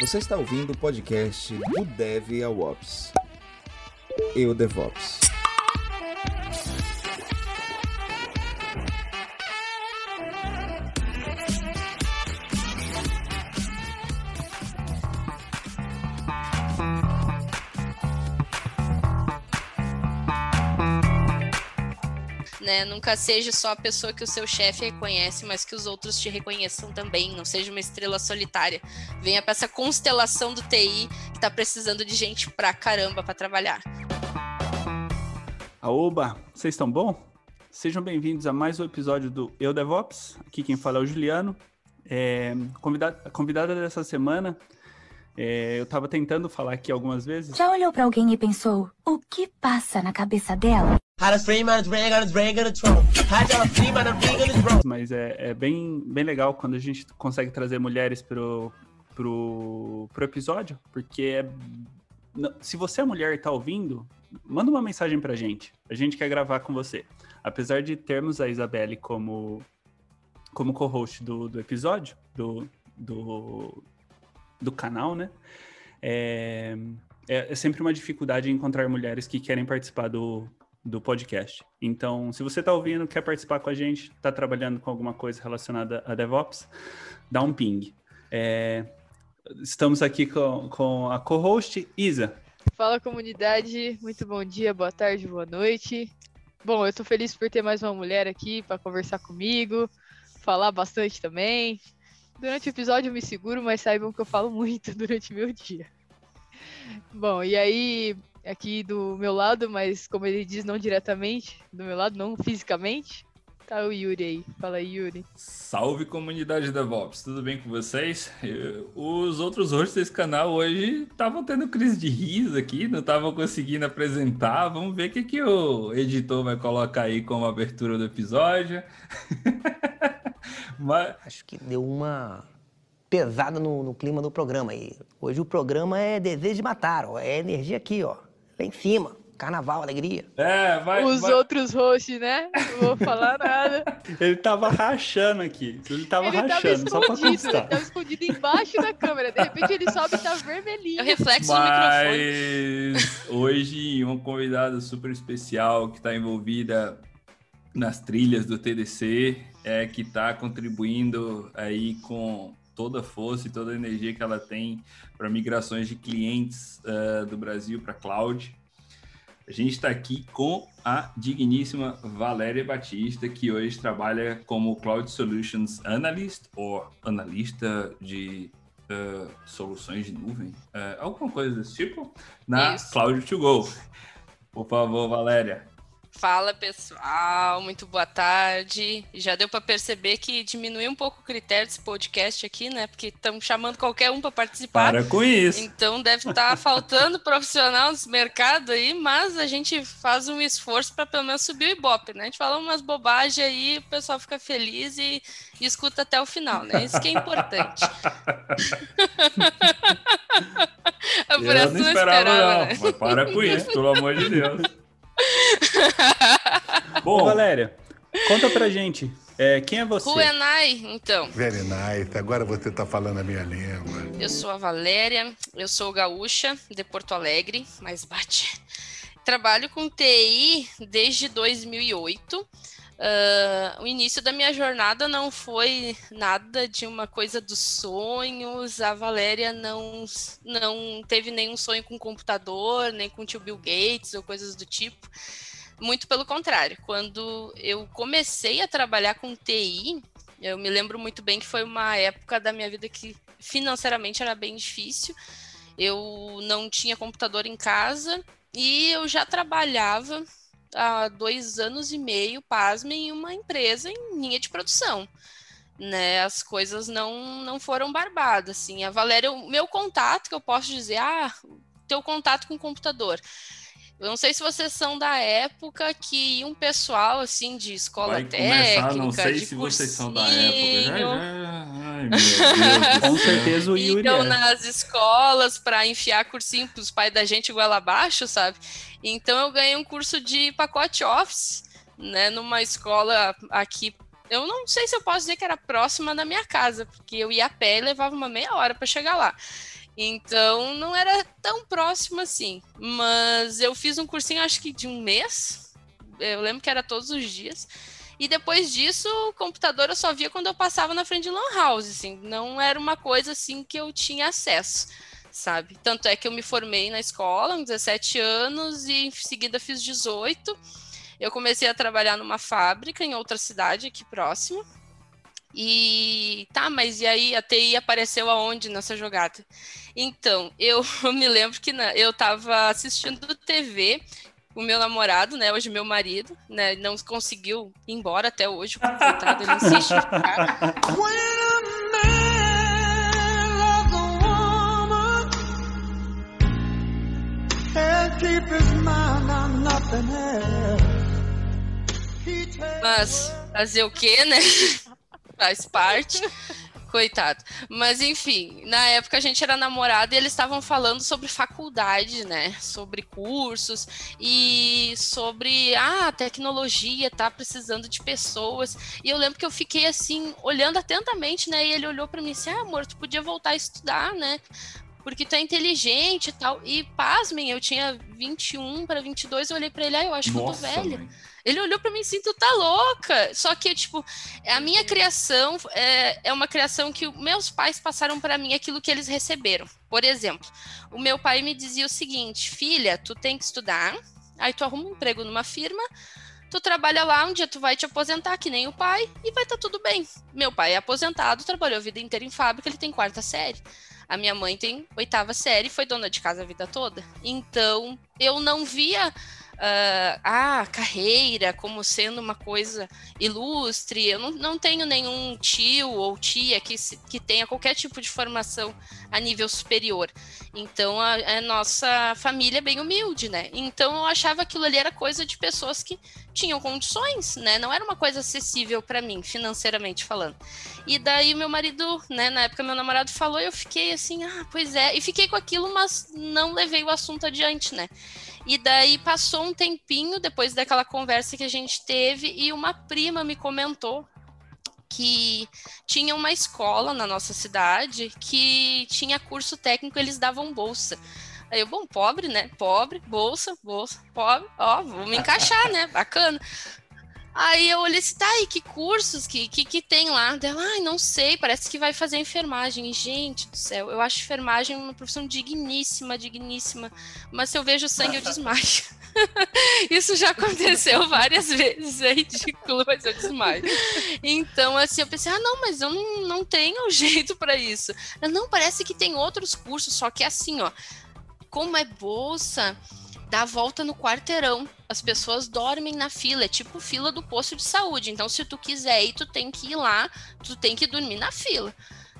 Você está ouvindo o podcast do Dev ao Ops. Eu DevOps. Nunca seja só a pessoa que o seu chefe reconhece, mas que os outros te reconheçam também. Não seja uma estrela solitária. Venha para essa constelação do TI que está precisando de gente pra caramba para trabalhar. Aoba, vocês estão bom? Sejam bem-vindos a mais um episódio do Eu DevOps. Aqui quem fala é o Juliano. É, convidada, a convidada dessa semana, é, eu estava tentando falar aqui algumas vezes. Já olhou para alguém e pensou, o que passa na cabeça dela? Mas é, é, bem, bem legal quando a gente consegue trazer mulheres pro, pro, pro episódio, porque é, se você é mulher e tá ouvindo, manda uma mensagem pra gente. A gente quer gravar com você. Apesar de termos a Isabelle como, como co-host do, do episódio, do, do, do canal, né? É, é, é sempre uma dificuldade encontrar mulheres que querem participar do, do podcast. Então, se você está ouvindo, quer participar com a gente, está trabalhando com alguma coisa relacionada a DevOps, dá um ping. É, estamos aqui com, com a co-host Isa. Fala comunidade, muito bom dia, boa tarde, boa noite. Bom, eu estou feliz por ter mais uma mulher aqui para conversar comigo, falar bastante também. Durante o episódio eu me seguro, mas saibam que eu falo muito durante meu dia. Bom, e aí, aqui do meu lado, mas como ele diz, não diretamente, do meu lado, não fisicamente, tá o Yuri aí. Fala aí, Yuri. Salve comunidade DevOps, tudo bem com vocês? Eu, os outros hosts desse canal hoje estavam tendo crise de riso aqui, não estavam conseguindo apresentar. Vamos ver o que, que o editor vai colocar aí como abertura do episódio. Mas... Acho que deu uma pesada no, no clima do programa. E hoje o programa é desejo de matar, ó. É energia aqui, ó. Lá em cima. Carnaval, alegria. É, vai. Os vai... outros hosts, né? Não vou falar nada. Ele tava rachando aqui. Ele tava ele rachando, tava só pra constar. Ele tava escondido embaixo da câmera. De repente ele sobe e tá vermelhinho. É o reflexo Mas... do microfone. hoje, uma convidada super especial que tá envolvida nas trilhas do TDC, é que tá contribuindo aí com toda a força e toda a energia que ela tem para migrações de clientes uh, do Brasil para cloud. A gente está aqui com a digníssima Valéria Batista, que hoje trabalha como Cloud Solutions Analyst ou analista de uh, soluções de nuvem, uh, alguma coisa desse tipo, na Isso. Cloud2Go. Por favor, Valéria, Fala pessoal, muito boa tarde. Já deu para perceber que diminuiu um pouco o critério desse podcast aqui, né? Porque estamos chamando qualquer um para participar. Para com isso. Então deve estar tá faltando profissional nesse mercado aí, mas a gente faz um esforço para pelo menos subir o Ibope, né? A gente fala umas bobagens aí, o pessoal fica feliz e, e escuta até o final, né? Isso que é importante. Eu não esperava, não, esperava, né? Mas para com isso, pelo amor de Deus. Bom, Valéria, conta pra gente. É, quem é você? Who am I, então? Very nice. Agora você tá falando a minha língua. Eu sou a Valéria, eu sou gaúcha de Porto Alegre, mas bate. Trabalho com TI desde 2008. Uh, o início da minha jornada não foi nada de uma coisa dos sonhos. A Valéria não, não teve nenhum sonho com computador, nem com o tio Bill Gates ou coisas do tipo. Muito pelo contrário. Quando eu comecei a trabalhar com TI, eu me lembro muito bem que foi uma época da minha vida que financeiramente era bem difícil. Eu não tinha computador em casa e eu já trabalhava há dois anos e meio, pasmem, em uma empresa em linha de produção. Né, as coisas não, não foram barbadas, assim. A Valéria, o meu contato, que eu posso dizer, ah, teu contato com o computador. Eu não sei se vocês são da época que um pessoal assim de escola Vai técnica, começar, não sei de se vocês são da época. Já, cursinho. já. Ai, meu Deus Com certeza o Yuri Então, é. nas escolas, para enfiar cursinho pros pais da gente goela abaixo, sabe? Então, eu ganhei um curso de pacote Office, né, numa escola aqui. Eu não sei se eu posso dizer que era próxima da minha casa, porque eu ia a pé e levava uma meia hora para chegar lá. Então, não era tão próximo assim. Mas eu fiz um cursinho, acho que de um mês. Eu lembro que era todos os dias. E depois disso, o computador eu só via quando eu passava na frente de Lan House, assim. Não era uma coisa assim que eu tinha acesso, sabe? Tanto é que eu me formei na escola, com 17 anos, e em seguida fiz 18. Eu comecei a trabalhar numa fábrica em outra cidade aqui próxima. E tá, mas e aí a TI apareceu aonde nessa jogada? Então, eu me lembro que na- eu tava assistindo TV o meu namorado, né, hoje meu marido, né, não conseguiu ir embora até hoje, coitado, ele insiste. Mas fazer o quê, né? Faz parte. Coitado. Mas enfim, na época a gente era namorado e eles estavam falando sobre faculdade, né? Sobre cursos e sobre ah, a tecnologia tá precisando de pessoas. E eu lembro que eu fiquei assim, olhando atentamente, né? E ele olhou para mim assim: "Ah, amor, tu podia voltar a estudar, né? Porque tu é inteligente e tal". E pasmem, eu tinha 21 para 22, eu olhei para ele, ah, eu acho que eu tô Nossa, velha. mãe. Ele olhou pra mim assim, tu tá louca. Só que, tipo, a minha criação é, é uma criação que meus pais passaram pra mim aquilo que eles receberam. Por exemplo, o meu pai me dizia o seguinte: filha, tu tem que estudar, aí tu arruma um emprego numa firma, tu trabalha lá, um dia tu vai te aposentar, que nem o pai, e vai estar tudo bem. Meu pai é aposentado, trabalhou a vida inteira em fábrica, ele tem quarta série. A minha mãe tem oitava série, foi dona de casa a vida toda. Então, eu não via ah, a carreira como sendo uma coisa ilustre. Eu não, não tenho nenhum tio ou tia que, que tenha qualquer tipo de formação a nível superior. Então a, a nossa família é bem humilde, né? Então eu achava aquilo ali era coisa de pessoas que tinham condições, né? Não era uma coisa acessível para mim, financeiramente falando. E daí meu marido, né, na época meu namorado falou, eu fiquei assim, ah, pois é, e fiquei com aquilo, mas não levei o assunto adiante, né? E daí passou um tempinho depois daquela conversa que a gente teve e uma prima me comentou que tinha uma escola na nossa cidade que tinha curso técnico, eles davam bolsa. Aí eu, bom, pobre, né? Pobre, bolsa, bolsa, pobre, ó, vou me encaixar, né? Bacana. Aí eu olhei assim, tá, e que cursos que, que, que tem lá? Dela, ai, não sei, parece que vai fazer enfermagem. Gente do céu, eu acho enfermagem uma profissão digníssima, digníssima. Mas se eu vejo sangue, eu desmaio. Isso já aconteceu várias vezes, é ridículo, mas eu desmaio. Então, assim, eu pensei, ah, não, mas eu não, não tenho jeito para isso. Não, parece que tem outros cursos, só que é assim, ó. Como é bolsa, dá volta no quarteirão. As pessoas dormem na fila, é tipo fila do posto de saúde. Então, se tu quiser ir, tu tem que ir lá, tu tem que dormir na fila.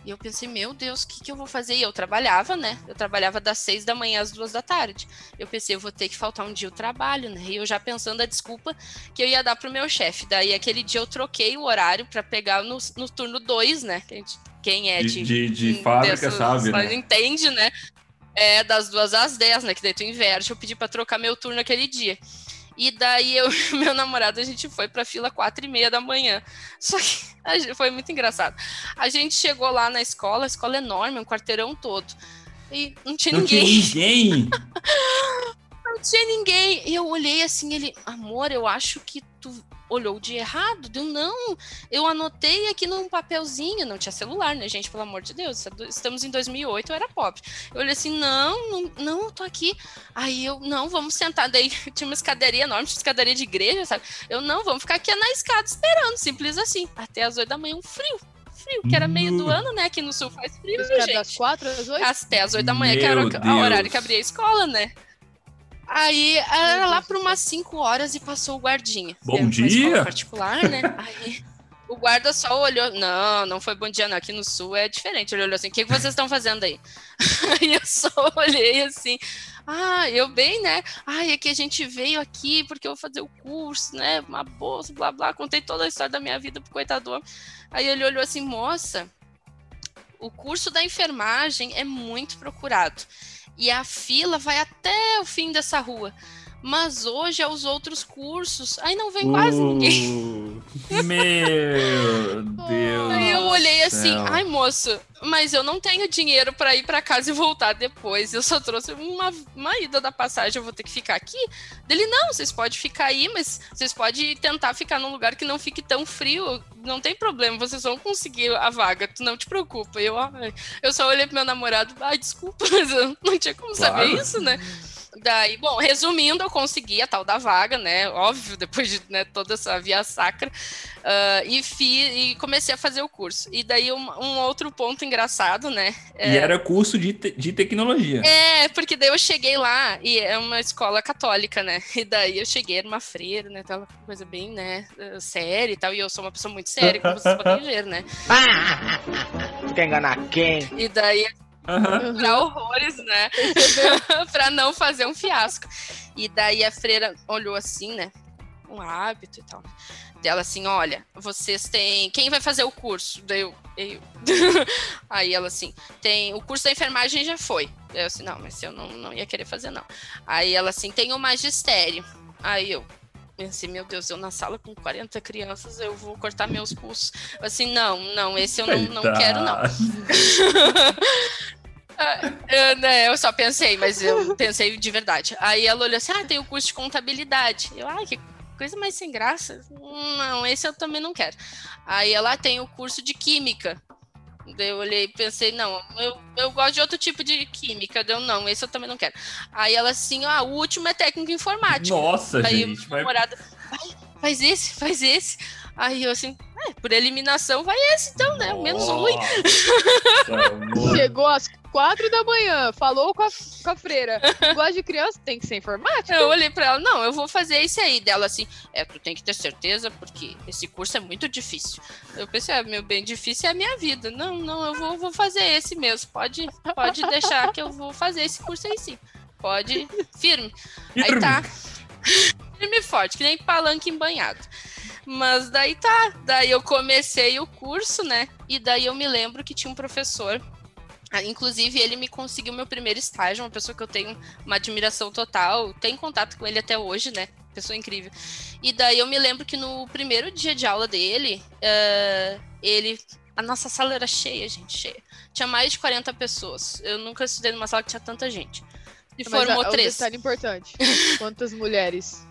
E eu pensei, meu Deus, o que, que eu vou fazer? E eu trabalhava, né? Eu trabalhava das seis da manhã às duas da tarde. Eu pensei, eu vou ter que faltar um dia o trabalho, né? E eu já pensando a desculpa que eu ia dar pro meu chefe. Daí, aquele dia, eu troquei o horário para pegar no, no turno dois, né? Quem é De, de, de fábrica, dessas- sabe, né? entende, né? É das duas às dez, né? Que daí tu inverte. Eu pedi pra trocar meu turno aquele dia. E daí eu e meu namorado, a gente foi pra fila quatro e meia da manhã. Só que gente- foi muito engraçado. A gente chegou lá na escola, a escola é enorme, um quarteirão todo. E não tinha Não tinha ninguém ninguém. não tinha ninguém. E eu olhei assim, ele, amor, eu acho que tu olhou de errado. Deu, não, eu anotei aqui num papelzinho. Não tinha celular, né, gente? Pelo amor de Deus. é Estamos em 2008, eu era pobre. Eu olhei assim, não, não, não, eu tô aqui. Aí eu, não, vamos sentar. Daí tinha uma escadaria enorme, tinha escadaria de igreja, sabe? Eu, não, vamos ficar aqui na escada esperando, simples assim. Até as oito da manhã, um frio. Frio, que era meio do ano, né? Aqui no sul faz frio, caras gente. das quatro às oito? Até as oito da manhã, que era Meu o Deus. o horário que abria a escola, né? Aí era lá por umas 5 horas e passou o guardinha. Bom dia! particular, né? Aí o guarda só olhou. Não, não foi bom dia, não. Aqui no sul é diferente. Ele olhou assim: o que, que vocês estão fazendo aí? Aí eu só olhei assim. Ah, eu bem, né? Ai, é que a gente veio aqui porque eu vou fazer o curso, né? Uma bolsa, blá blá. Contei toda a história da minha vida pro coitador. Aí ele olhou assim, moça, o curso da enfermagem é muito procurado. E a fila vai até o fim dessa rua mas hoje é os outros cursos. Aí não vem quase uh, ninguém. Meu Deus. Aí eu olhei assim, ai moço, mas eu não tenho dinheiro para ir para casa e voltar depois. Eu só trouxe uma, uma ida da passagem, eu vou ter que ficar aqui. Dele, não, vocês podem ficar aí, mas vocês podem tentar ficar num lugar que não fique tão frio. Não tem problema, vocês vão conseguir a vaga, tu não te preocupa. Eu, eu só olhei pro meu namorado, ai, desculpa, mas eu não tinha como claro. saber isso, né? Daí, bom, resumindo, eu consegui a tal da vaga, né? Óbvio, depois de né, toda essa via sacra. Uh, e, fi, e comecei a fazer o curso. E daí, um, um outro ponto engraçado, né? É... E era curso de, te, de tecnologia. É, porque daí eu cheguei lá e é uma escola católica, né? E daí eu cheguei, era uma freira, né? Tava coisa bem, né? Séria e tal. E eu sou uma pessoa muito séria, como vocês podem ver, né? Quer enganar quem? E daí Uhum. Pra horrores, né? pra não fazer um fiasco. E daí a freira olhou assim, né? Um hábito e tal. Dela assim: olha, vocês têm. Quem vai fazer o curso? Daí eu. eu. Aí ela assim: tem. O curso da enfermagem já foi. Eu assim: não, mas eu não, não ia querer fazer, não. Aí ela assim: tem o magistério. Aí eu, pensei, meu Deus, eu na sala com 40 crianças, eu vou cortar meus pulsos. Assim, não, não, esse eu não, não quero, não. eu, né, eu só pensei, mas eu pensei de verdade. Aí ela olhou assim: ah, tem o curso de contabilidade. Eu, ai, que coisa mais sem graça. Não, esse eu também não quero. Aí ela tem o curso de química. Daí eu olhei e pensei, não, eu, eu gosto de outro tipo de química. Deu, não, esse eu também não quero. Aí ela assim, ah, o último é técnico informático. Nossa, Aí gente. Vai... Namorada, faz esse, faz esse. Aí eu assim, é, por eliminação vai esse então, né? Menos ruim. Chegou às quatro da manhã, falou com a, com a freira. Gosta de criança, tem que ser informática. Eu olhei pra ela, não, eu vou fazer esse aí. Dela assim, é, tu tem que ter certeza, porque esse curso é muito difícil. Eu pensei, ah, meu bem, difícil é a minha vida. Não, não, eu vou, vou fazer esse mesmo. Pode, pode deixar que eu vou fazer esse curso aí sim. Pode, firme. firme. Aí tá. Firme e forte, que nem palanque embanhado. Mas daí tá. Daí eu comecei o curso, né? E daí eu me lembro que tinha um professor. Ah, inclusive, ele me conseguiu meu primeiro estágio, uma pessoa que eu tenho uma admiração total. Tenho contato com ele até hoje, né? Pessoa incrível. E daí eu me lembro que no primeiro dia de aula dele, uh, ele. A nossa sala era cheia, gente, cheia. Tinha mais de 40 pessoas. Eu nunca estudei numa sala que tinha tanta gente. E Mas formou a, três. Um detalhe importante: quantas mulheres?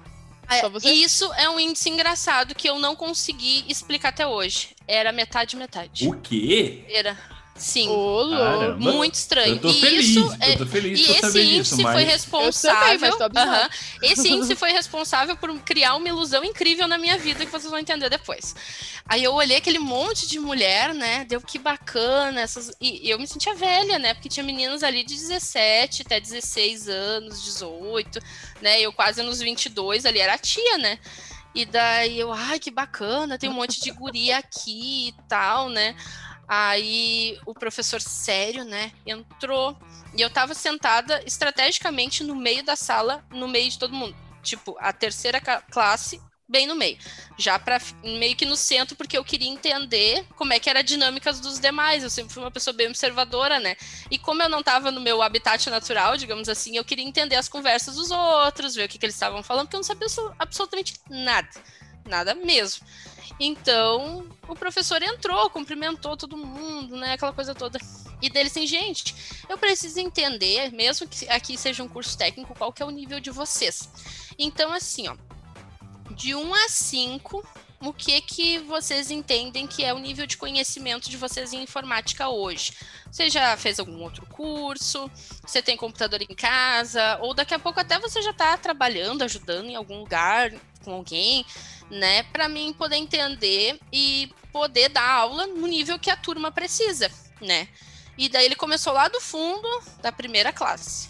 É, isso é um índice engraçado que eu não consegui explicar até hoje. Era metade, metade. O quê? Era. Sim. Caramba. Muito estranho. Eu tô e feliz, isso é, eu tô feliz e esse índice isso, mas... foi responsável. Também, uh -huh, esse índice foi responsável por criar uma ilusão incrível na minha vida que vocês vão entender depois. Aí eu olhei aquele monte de mulher, né? Deu que bacana. Essas... E, e eu me sentia velha, né? Porque tinha meninas ali de 17 até 16 anos, 18, né? Eu quase nos 22 ali era a tia, né? E daí eu, ai, que bacana, tem um monte de guria aqui e tal, né? Aí o professor sério, né, entrou e eu tava sentada estrategicamente no meio da sala, no meio de todo mundo. Tipo, a terceira classe bem no meio, já para meio que no centro, porque eu queria entender como é que era a dinâmica dos demais. Eu sempre fui uma pessoa bem observadora, né? E como eu não estava no meu habitat natural, digamos assim, eu queria entender as conversas dos outros, ver o que, que eles estavam falando, porque eu não sabia absolutamente nada, nada mesmo. Então, o professor entrou, cumprimentou todo mundo, né? Aquela coisa toda. E dele assim, gente, eu preciso entender, mesmo que aqui seja um curso técnico, qual que é o nível de vocês. Então, assim, ó, de 1 a 5, o que que vocês entendem que é o nível de conhecimento de vocês em informática hoje? Você já fez algum outro curso? Você tem computador em casa? Ou daqui a pouco até você já está trabalhando, ajudando em algum lugar com alguém? né, para mim poder entender e poder dar aula no nível que a turma precisa, né? E daí ele começou lá do fundo da primeira classe.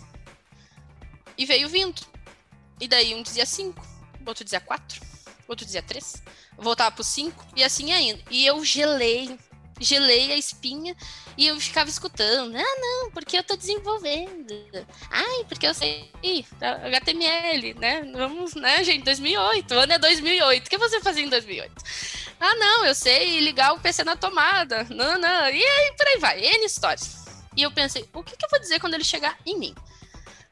E veio vindo. E daí um dizia cinco, outro dizia quatro, outro dizia três, voltava pro cinco, e assim ainda. E eu gelei, gelei a espinha e eu ficava escutando. Ah, não, porque eu tô desenvolvendo. Ai, porque eu sei HTML, né? Vamos, né, gente? 2008. O ano é 2008. O que você fazia em 2008? Ah, não, eu sei ligar o PC na tomada. Não, não. E aí, por aí vai. N histórias. E eu pensei, o que, que eu vou dizer quando ele chegar em mim?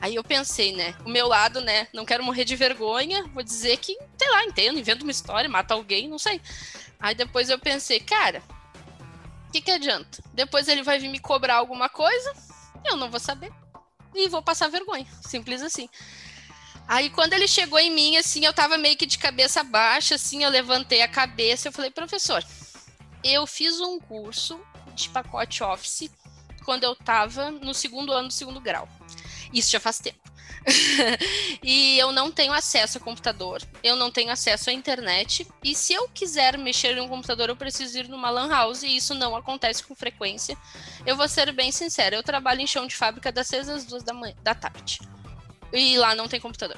Aí eu pensei, né? O meu lado, né? Não quero morrer de vergonha. Vou dizer que, sei lá, entendo, invento uma história, mata alguém, não sei. Aí depois eu pensei, cara, o que, que adianta? Depois ele vai vir me cobrar alguma coisa, eu não vou saber. E vou passar vergonha. Simples assim. Aí quando ele chegou em mim, assim, eu tava meio que de cabeça baixa, assim, eu levantei a cabeça, eu falei, professor, eu fiz um curso de pacote Office quando eu tava no segundo ano do segundo grau. Isso já faz tempo. e eu não tenho acesso a computador, eu não tenho acesso à internet, e se eu quiser mexer em um computador, eu preciso ir numa lan house, e isso não acontece com frequência. Eu vou ser bem sincera, eu trabalho em chão de fábrica das 6 às 2 da, manhã, da tarde. E lá não tem computador.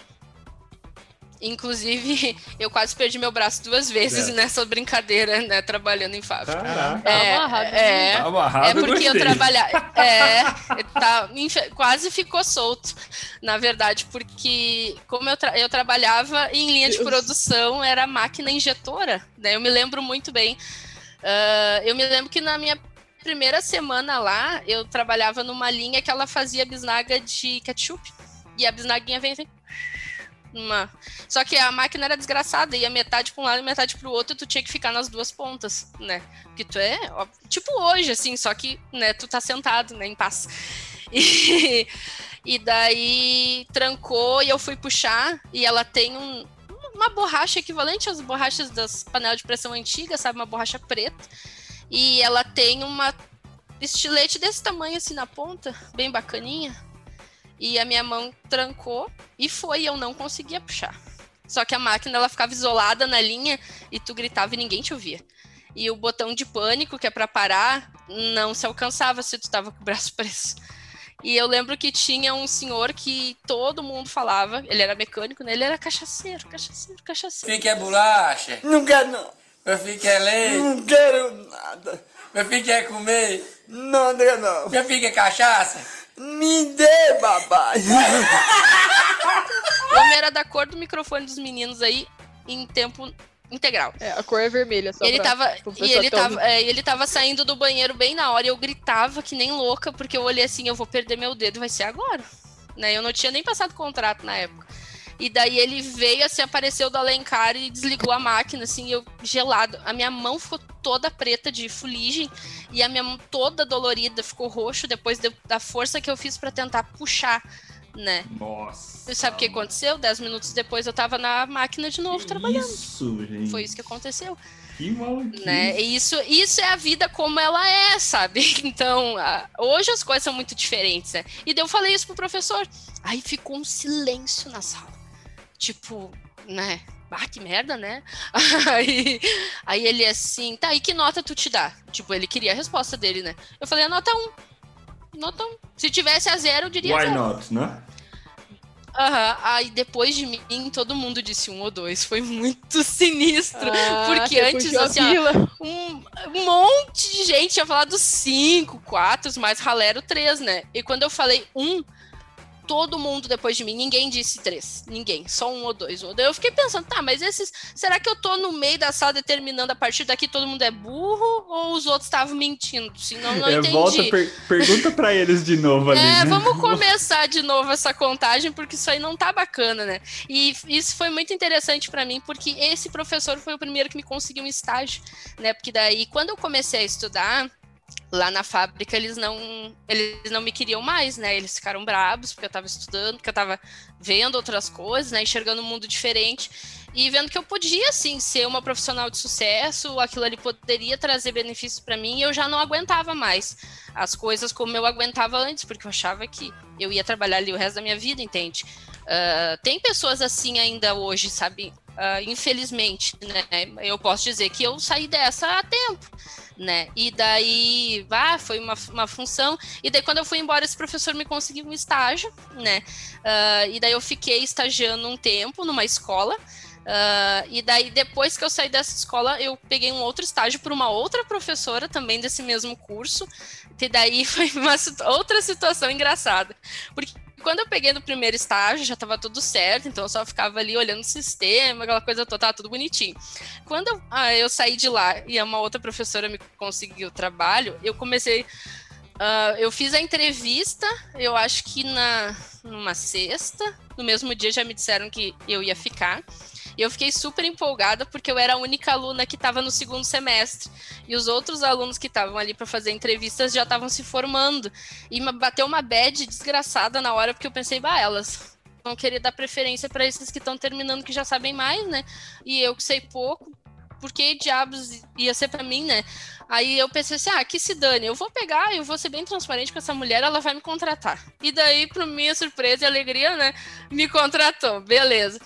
Inclusive, eu quase perdi meu braço duas vezes é. nessa brincadeira, né? Trabalhando em fábrica. Caraca. É, amarrado, é, Tá amarrado, é porque eu trabalhava. É, tá, quase ficou solto, na verdade, porque como eu, tra- eu trabalhava em linha de produção, era máquina injetora, né? Eu me lembro muito bem. Ah, eu me lembro que na minha primeira semana lá, eu trabalhava numa linha que ela fazia bisnaga de ketchup. E a bisnaguinha vem assim. Uma... Só que a máquina era desgraçada, ia metade para um lado e metade para o outro, tu tinha que ficar nas duas pontas, né? Porque tu é, ó, tipo hoje, assim, só que, né, tu tá sentado, né, em paz. E, e daí trancou e eu fui puxar, e ela tem um, uma borracha equivalente às borrachas das panelas de pressão antigas, sabe? Uma borracha preta. E ela tem uma estilete desse tamanho, assim, na ponta, bem bacaninha. E a minha mão trancou e foi, e eu não conseguia puxar. Só que a máquina ela ficava isolada na linha e tu gritava e ninguém te ouvia. E o botão de pânico, que é para parar, não se alcançava se tu tava com o braço preso. E eu lembro que tinha um senhor que todo mundo falava, ele era mecânico, né? Ele era cachaceiro, cachaceiro, cachaceiro. filho quer bolacha? Não quero não. Meu filho quer leite? Não quero nada. Meu filho quer comer? Não, não quero não. Meu filho quer cachaça? Me dê, papai. O homem era da cor do microfone dos meninos aí em tempo integral. É, a cor é vermelha, só ele pra- tava, pro e pessoal ele tava, é, ele tava saindo do banheiro bem na hora e eu gritava que nem louca, porque eu olhei assim, eu vou perder meu dedo, vai ser agora. Né? Eu não tinha nem passado contrato na época. E daí ele veio, assim, apareceu do Alencar e desligou a máquina, assim, eu gelado. A minha mão ficou toda preta de fuligem e a minha mão toda dolorida, ficou roxo depois de- da força que eu fiz para tentar puxar, né? Nossa. E sabe o que aconteceu? Dez minutos depois eu tava na máquina de novo Que trabalhando. Isso, gente. Foi isso que aconteceu Que maluquice. né? E isso, isso é a vida como ela é, sabe? Então, a- hoje as coisas são muito diferentes, né? E daí eu falei isso pro professor. Aí ficou um silêncio na sala. Tipo, né? Ah, que merda, né? Aí, aí ele assim, tá, e que nota tu te dá? Tipo, ele queria a resposta dele, né? Eu falei, a nota 1. Nota 1. Se tivesse a zero, eu diria Why zero. not, né? Aham, aí depois de mim, todo mundo disse um ou dois. Foi muito sinistro. Ah, porque antes, assim, ó, um, um monte de gente tinha falado cinco, quatro, os mais ralero três, né? E quando eu falei um, todo mundo depois de mim, ninguém disse três. Ninguém, só um ou dois. Eu fiquei pensando, tá, mas esses. Será que eu tô no meio da sala determinando a partir daqui todo mundo é burro ou os outros estavam mentindo? Se não, É, entendi. volta, per- pergunta pra eles de novo ali, É, né? vamos começar de novo essa contagem, porque isso aí não tá bacana, né? E isso foi muito interessante pra mim, porque esse professor foi o primeiro que me conseguiu um estágio, né? Porque daí, quando eu comecei a estudar, lá na fábrica, eles não, eles não me queriam mais, né? Eles ficaram brabos porque eu tava estudando, porque eu tava vendo outras coisas, né? Enxergando um mundo diferente e vendo que eu podia, sim, ser uma profissional de sucesso, aquilo ali poderia trazer benefícios para mim e eu já não aguentava mais as coisas como eu aguentava antes, porque eu achava que eu ia trabalhar ali o resto da minha vida, entende? Ah, tem pessoas assim ainda hoje, sabe? Ah, infelizmente, né? Eu posso dizer que eu saí dessa há tempo, né? E daí, ah, foi uma, uma função. E daí, quando eu fui embora, esse professor me conseguiu um estágio, né? Ah, e daí eu fiquei estagiando um tempo numa escola, Uh, e daí, depois que eu saí dessa escola, eu peguei um outro estágio por uma outra professora também desse mesmo curso. E daí foi uma outra situação engraçada. Porque quando eu peguei no primeiro estágio, já estava tudo certo, então eu só ficava ali olhando o sistema, aquela coisa toda, tudo bonitinho. Quando eu, ah, eu saí de lá e uma outra professora me conseguiu o trabalho, eu comecei. Uh, eu fiz a entrevista, eu acho que na numa sexta. No mesmo dia já me disseram que eu ia ficar. E eu fiquei super empolgada porque eu era a única aluna que estava no segundo semestre. E os outros alunos que estavam ali para fazer entrevistas já estavam se formando. E bateu uma bad desgraçada na hora, porque eu pensei, bah, elas vão querer dar preferência para esses que estão terminando que já sabem mais, né? E eu que sei pouco, por que diabos ia ser para mim, né? Aí eu pensei assim, ah, que se dane, eu vou pegar, eu vou ser bem transparente com essa mulher, ela vai me contratar. E daí, para minha surpresa e alegria, né, me contratou, beleza.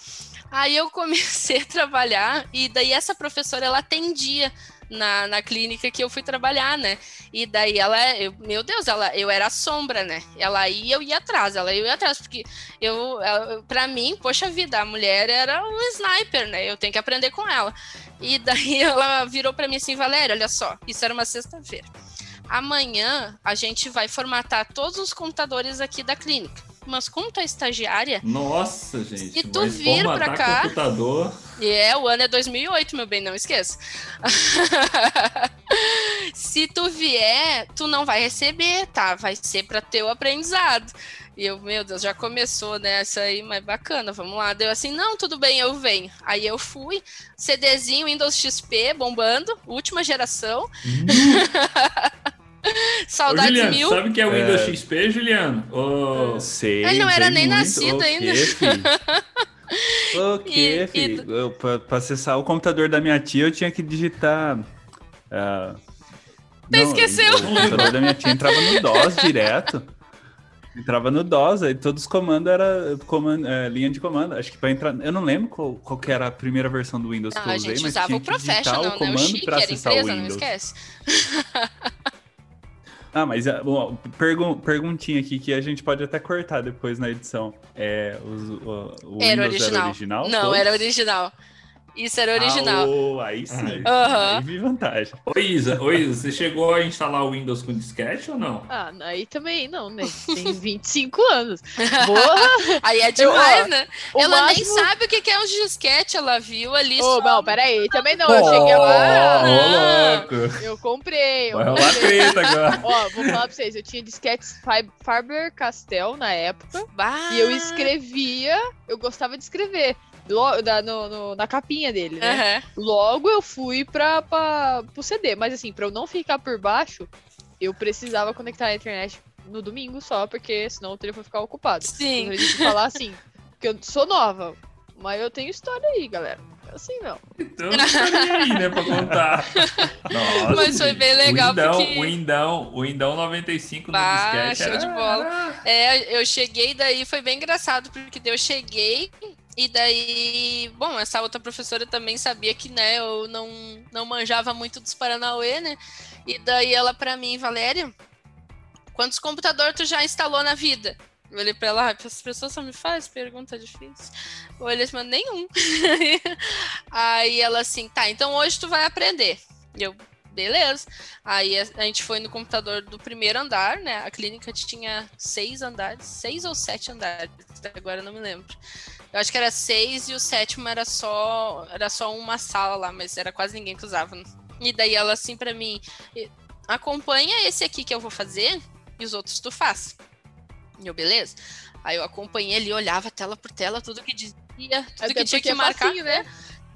Aí eu comecei a trabalhar e daí essa professora ela atendia na, na clínica que eu fui trabalhar, né? E daí ela, eu, meu Deus, ela, eu era a sombra, né? Ela ia, eu ia atrás, ela ia, atrás, porque eu, para mim, poxa vida, a mulher era um sniper, né? Eu tenho que aprender com ela. E daí ela virou para mim assim, Valéria, olha só, isso era uma sexta-feira. Amanhã a gente vai formatar todos os computadores aqui da clínica mas como tu é estagiária. Nossa, gente. Se tu vir pra cá. Computador. É, o ano é 2008, meu bem, não esqueça. Se tu vier, tu não vai receber, tá? Vai ser para teu aprendizado. E eu, meu Deus, já começou, né? Isso aí, mas bacana, vamos lá. Deu assim, não, tudo bem, eu venho. Aí eu fui, CDzinho Windows XP bombando, última geração. Hum. Saudades Juliano, mil. Sabe o que é o Windows é... XP, Juliano? Oh... Sei. Ele não era nem muito. nascido ainda. O que, filho? Eu, pra, pra, acessar o computador da minha tia, eu tinha que digitar. Uh... Não, esqueceu? O computador da minha tia entrava no DOS direto. Entrava no DOS, aí todos os comandos era comando, é, linha de comando. Acho que para entrar. Eu não lembro qual, qual que era a primeira versão do Windows ah, que eu usei, mas usava tinha o que digitar o comando né? o chique, pra acessar empresa, o Windows. Não esquece. Ah, mas é, bom, pergun perguntinha aqui que a gente pode até cortar depois na edição. É, o, o era Windows original. era original? Não, todos? era original. Isso era original. Ah, oh, aí sim. Uhum. Aí vi vantagem. Ô Isa, ô Isa, você chegou a instalar o Windows com disquete ou não? Ah, aí também não, né? Tem 25 anos. Boa! aí é demais, eu, né? Ela máximo... nem sabe o que é um disquete, ela viu ali. Ô, só... não, peraí, também não. Eu cheguei lá. Ô, ah, louco! Eu comprei. Eu Vai rolar treta agora. Ó, vou falar pra vocês, eu tinha disquetes Faber Castell na época. Bah. E eu escrevia, eu gostava de escrever logo, da, no, no, na capinha dele, né? Uhum. Logo eu fui pra, pra, pro CD, mas assim, pra eu não ficar por baixo, eu precisava conectar a internet no domingo só, porque senão o telefone ficar ocupado. Sim. Eu falar assim, porque eu sou nova, mas eu tenho história aí, galera. É assim não. Então história aí, né, pra contar. Nossa, mas foi bem legal o Indão, porque... O Indão, o Indão 95 bah, no disquete show era... de bola. É, eu cheguei daí, foi bem engraçado, porque eu cheguei e daí, bom, essa outra professora também sabia que, né, eu não, não manjava muito dos Paranauê, né? E daí ela para mim, Valéria, quantos computadores tu já instalou na vida? Eu olhei pra ela, ah, as pessoas só me fazem pergunta difícil. Eu olhei assim, nenhum. Aí ela assim, tá, então hoje tu vai aprender. E eu, beleza. Aí a, a, gente foi no computador do primeiro andar, né? A clínica tinha seis andares, seis ou sete andares, agora não me lembro. Eu acho que era seis e o sétimo era só era só uma sala lá, mas era quase ninguém que usava. E daí ela assim para mim, acompanha esse aqui que eu vou fazer e os outros tu faz. E eu, beleza? Aí eu acompanhei ali, olhava tela por tela, tudo que dizia, tudo Até que tinha que é marcar. facinho, né?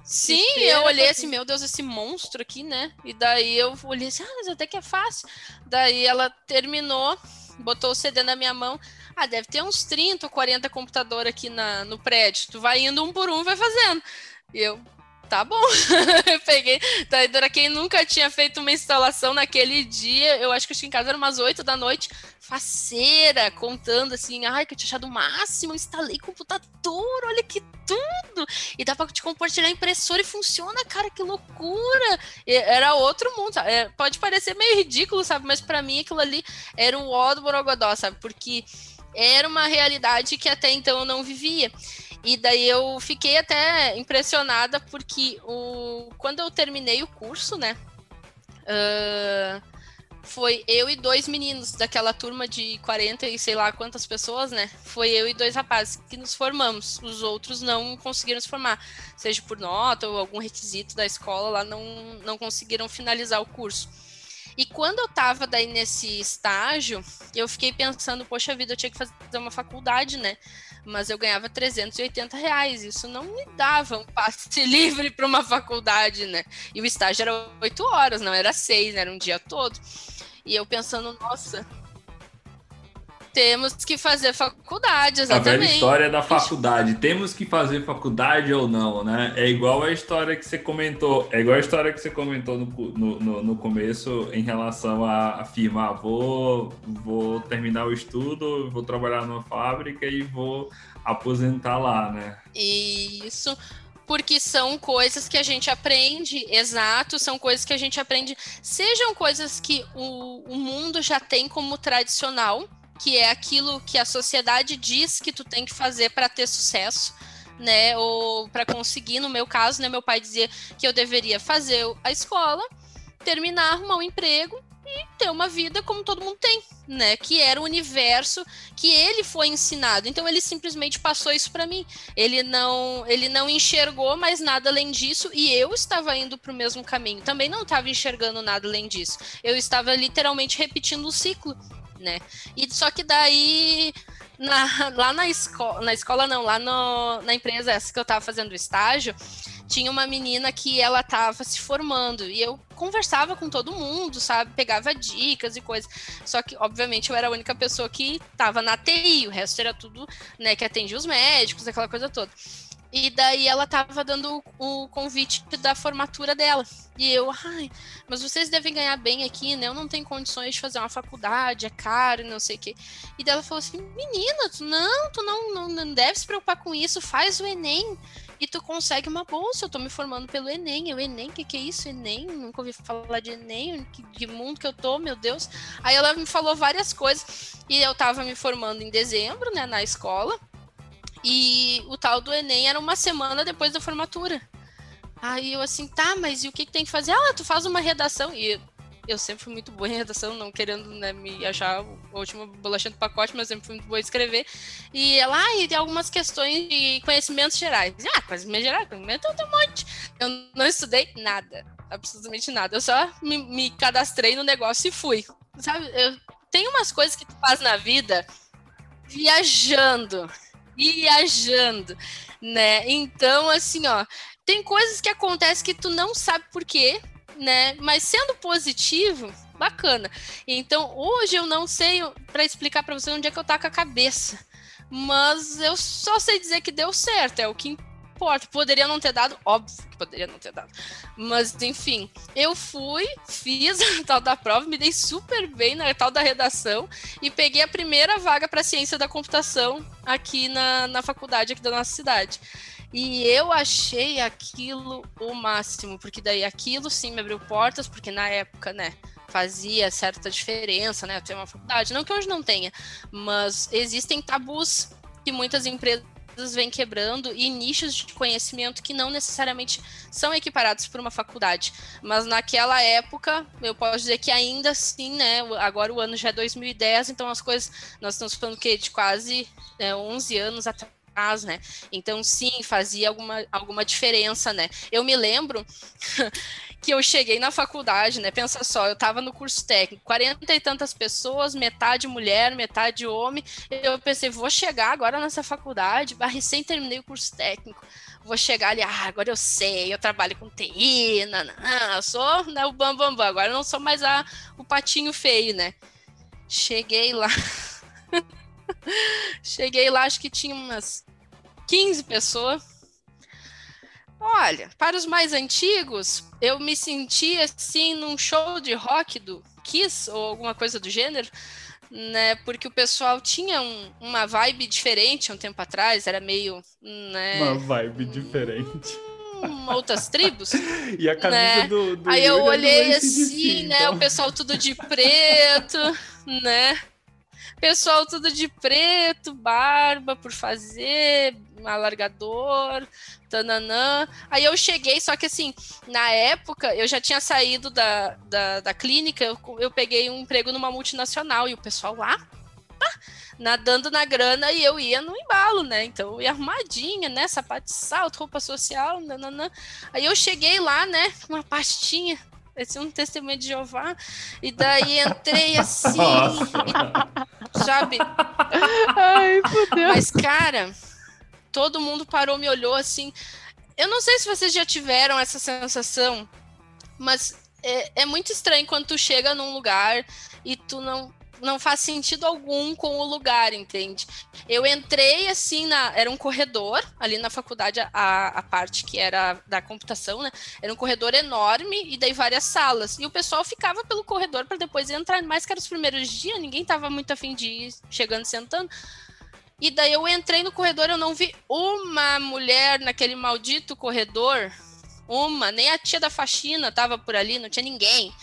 Sim, eu olhei assim, meu Deus, esse monstro aqui, né? E daí eu olhei assim, ah, mas até que é fácil. Daí ela terminou, botou o CD na minha mão. Ah, deve ter uns 30 ou 40 computadores aqui na, no prédio. Tu vai indo um por um, vai fazendo. E eu, tá bom. eu peguei. Daí, quem nunca tinha feito uma instalação naquele dia, eu acho que eu tinha em casa era umas 8 da noite, faceira, contando assim, ai, que eu tinha achado o máximo, instalei computador, olha que tudo. E dá pra te compartilhar impressora e funciona, cara, que loucura. E era outro mundo? É, pode parecer meio ridículo, sabe? Mas para mim aquilo ali era o ó do Borogodó, sabe? Porque era uma realidade que até então eu não vivia. E daí eu fiquei até impressionada porque o, quando eu terminei o curso, né? Uh, foi eu e dois meninos daquela turma de 40 e sei lá quantas pessoas, né? Foi eu e dois rapazes que nos formamos. Os outros não conseguiram se formar, seja por nota ou algum requisito da escola lá, não, não conseguiram finalizar o curso. E quando eu tava daí nesse estágio, eu fiquei pensando, poxa vida, eu tinha que fazer uma faculdade, né? Mas eu ganhava 380 reais, isso não me dava um passe livre para uma faculdade, né? E o estágio era oito horas, não era seis, era um dia todo. E eu pensando, nossa, temos que fazer faculdade, exatamente. A velha história da faculdade. Temos que fazer faculdade ou não, né? É igual a história que você comentou. É igual a história que você comentou no, no, no, no começo em relação a afirmar: ah, vou, vou terminar o estudo, vou trabalhar numa fábrica e vou aposentar lá, né? Isso porque são coisas que a gente aprende, exato, são coisas que a gente aprende, sejam coisas que o, o mundo já tem como tradicional, que é aquilo que a sociedade diz que tu tem que fazer para ter sucesso, né? Ou para conseguir, no meu caso, né, meu pai dizia que eu deveria fazer a escola, terminar, arrumar um emprego e ter uma vida como todo mundo tem, né? Que era o universo que ele foi ensinado. Então ele simplesmente passou isso para mim. Ele não, ele não enxergou mais nada além disso e eu estava indo para o mesmo caminho. Também não estava enxergando nada além disso. Eu estava literalmente repetindo o ciclo, né? E só que daí na, lá na escola, na escola não, lá no, na empresa essa que eu estava fazendo estágio, tinha uma menina que ela estava se formando e eu conversava com todo mundo, sabe? Pegava dicas e coisas. Só que, obviamente, eu era a única pessoa que estava na TI, o resto era tudo, né, que atendia os médicos, aquela coisa toda. E daí ela tava dando o convite da formatura dela. E eu, ai, mas vocês devem ganhar bem aqui, né? Eu não tenho condições de fazer uma faculdade, é caro, não sei o quê. E daí ela falou assim: menina, tu não, tu não, não, não deve se preocupar com isso, faz o Enem e tu consegue uma bolsa. Eu tô me formando pelo Enem. Eu, Enem, o que, que é isso? Enem? Nunca ouvi falar de Enem. Que, que mundo que eu tô, meu Deus. Aí ela me falou várias coisas. E eu tava me formando em dezembro, né, na escola. E o tal do Enem era uma semana depois da formatura. Aí eu assim, tá, mas e o que, que tem que fazer? Ah, tu faz uma redação. E eu sempre fui muito boa em redação, não querendo né, me achar a última bolacha do pacote, mas sempre fui muito boa em escrever. E ela, ah, e tem algumas questões de conhecimentos gerais. Ah, conhecimentos gerais, conhecimento tem um monte. Eu não estudei nada, absolutamente nada. Eu só me, me cadastrei no negócio e fui. Sabe, eu, tem umas coisas que tu faz na vida viajando, viajando, né? Então, assim, ó, tem coisas que acontecem que tu não sabe por quê, né? Mas sendo positivo, bacana. Então, hoje eu não sei para explicar para você onde é que eu tá com a cabeça. Mas eu só sei dizer que deu certo, é o que importa. Poderia não ter dado, óbvio que poderia não ter dado. Mas, enfim, eu fui, fiz a tal da prova, me dei super bem na tal da redação e peguei a primeira vaga para ciência da computação aqui na, na faculdade aqui da nossa cidade. E eu achei aquilo o máximo, porque daí aquilo sim me abriu portas, porque na época, né, fazia certa diferença, né, ter uma faculdade. Não que hoje não tenha, mas existem tabus que muitas empresas vêm quebrando e nichos de conhecimento que não necessariamente são equiparados por uma faculdade. Mas naquela época, eu posso dizer que ainda assim, né? Agora o ano já é 2010, então as coisas. Nós estamos falando que de quase é, 11 anos atrás né? Então, sim, fazia alguma, alguma diferença, né? Eu me lembro que eu cheguei na faculdade, né? Pensa só, eu estava no curso técnico, quarenta e tantas pessoas, metade mulher, metade homem. Eu pensei, vou chegar agora nessa faculdade, recém terminei o curso técnico. Vou chegar ali, ah, agora eu sei, eu trabalho com TI, eu sou né, o bam, bam, bam, agora eu não sou mais a, o patinho feio, né? Cheguei lá. Cheguei lá, acho que tinha umas 15 pessoas. Olha, para os mais antigos, eu me senti assim num show de rock do Kiss ou alguma coisa do gênero, né? Porque o pessoal tinha um, uma vibe diferente um tempo atrás, era meio, né? Uma vibe diferente. Hum, outras tribos. e a camisa né? do, do Aí eu é olhei assim, né? então. O pessoal tudo de preto, né? Pessoal tudo de preto, barba por fazer, alargador, tananã. Aí eu cheguei, só que assim, na época eu já tinha saído da, da, da clínica, eu, eu peguei um emprego numa multinacional e o pessoal lá, pá, nadando na grana e eu ia no embalo, né? Então eu ia arrumadinha, né? Sapato de salto, roupa social, nananã. Aí eu cheguei lá, né? Com uma pastinha é um testemunho de Jeová. E daí entrei assim, sabe? Ai, fudeu. Mas, cara, todo mundo parou, me olhou assim. Eu não sei se vocês já tiveram essa sensação, mas é, é muito estranho quando tu chega num lugar e tu não não faz sentido algum com o lugar, entende? Eu entrei assim na. Era um corredor, ali na faculdade, a, a parte que era da computação, né? Era um corredor enorme e daí várias salas. E o pessoal ficava pelo corredor para depois entrar, mais que era os primeiros dias, ninguém tava muito afim de ir chegando sentando. E daí eu entrei no corredor, eu não vi uma mulher naquele maldito corredor. Uma, nem a tia da faxina tava por ali, não tinha ninguém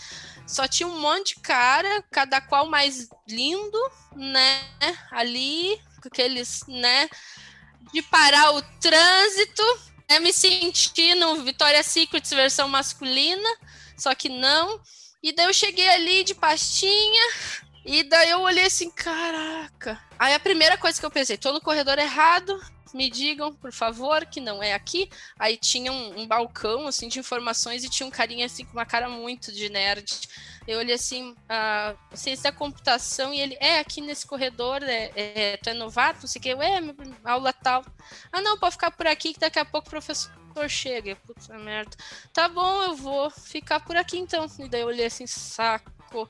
só tinha um monte de cara, cada qual mais lindo, né? Ali, com aqueles, né? De parar o trânsito, né? Me senti no Victoria's Secret versão masculina, só que não. E daí eu cheguei ali de pastinha, e daí eu olhei assim, caraca. Aí a primeira coisa que eu pensei, tô no corredor errado, me digam, por favor, que não é aqui. Aí tinha um, um, balcão, assim, de informações e tinha um carinha, assim, com uma cara muito de nerd. Eu olhei assim, a ciência da computação, e ele, é, aqui nesse corredor, é, é, tu é novato, não sei o que, é, aula tal. Ah, não, pode ficar por aqui, que daqui a pouco o professor chega. Puta merda. Tá bom, eu vou ficar por aqui então. E daí eu olhei assim, saco.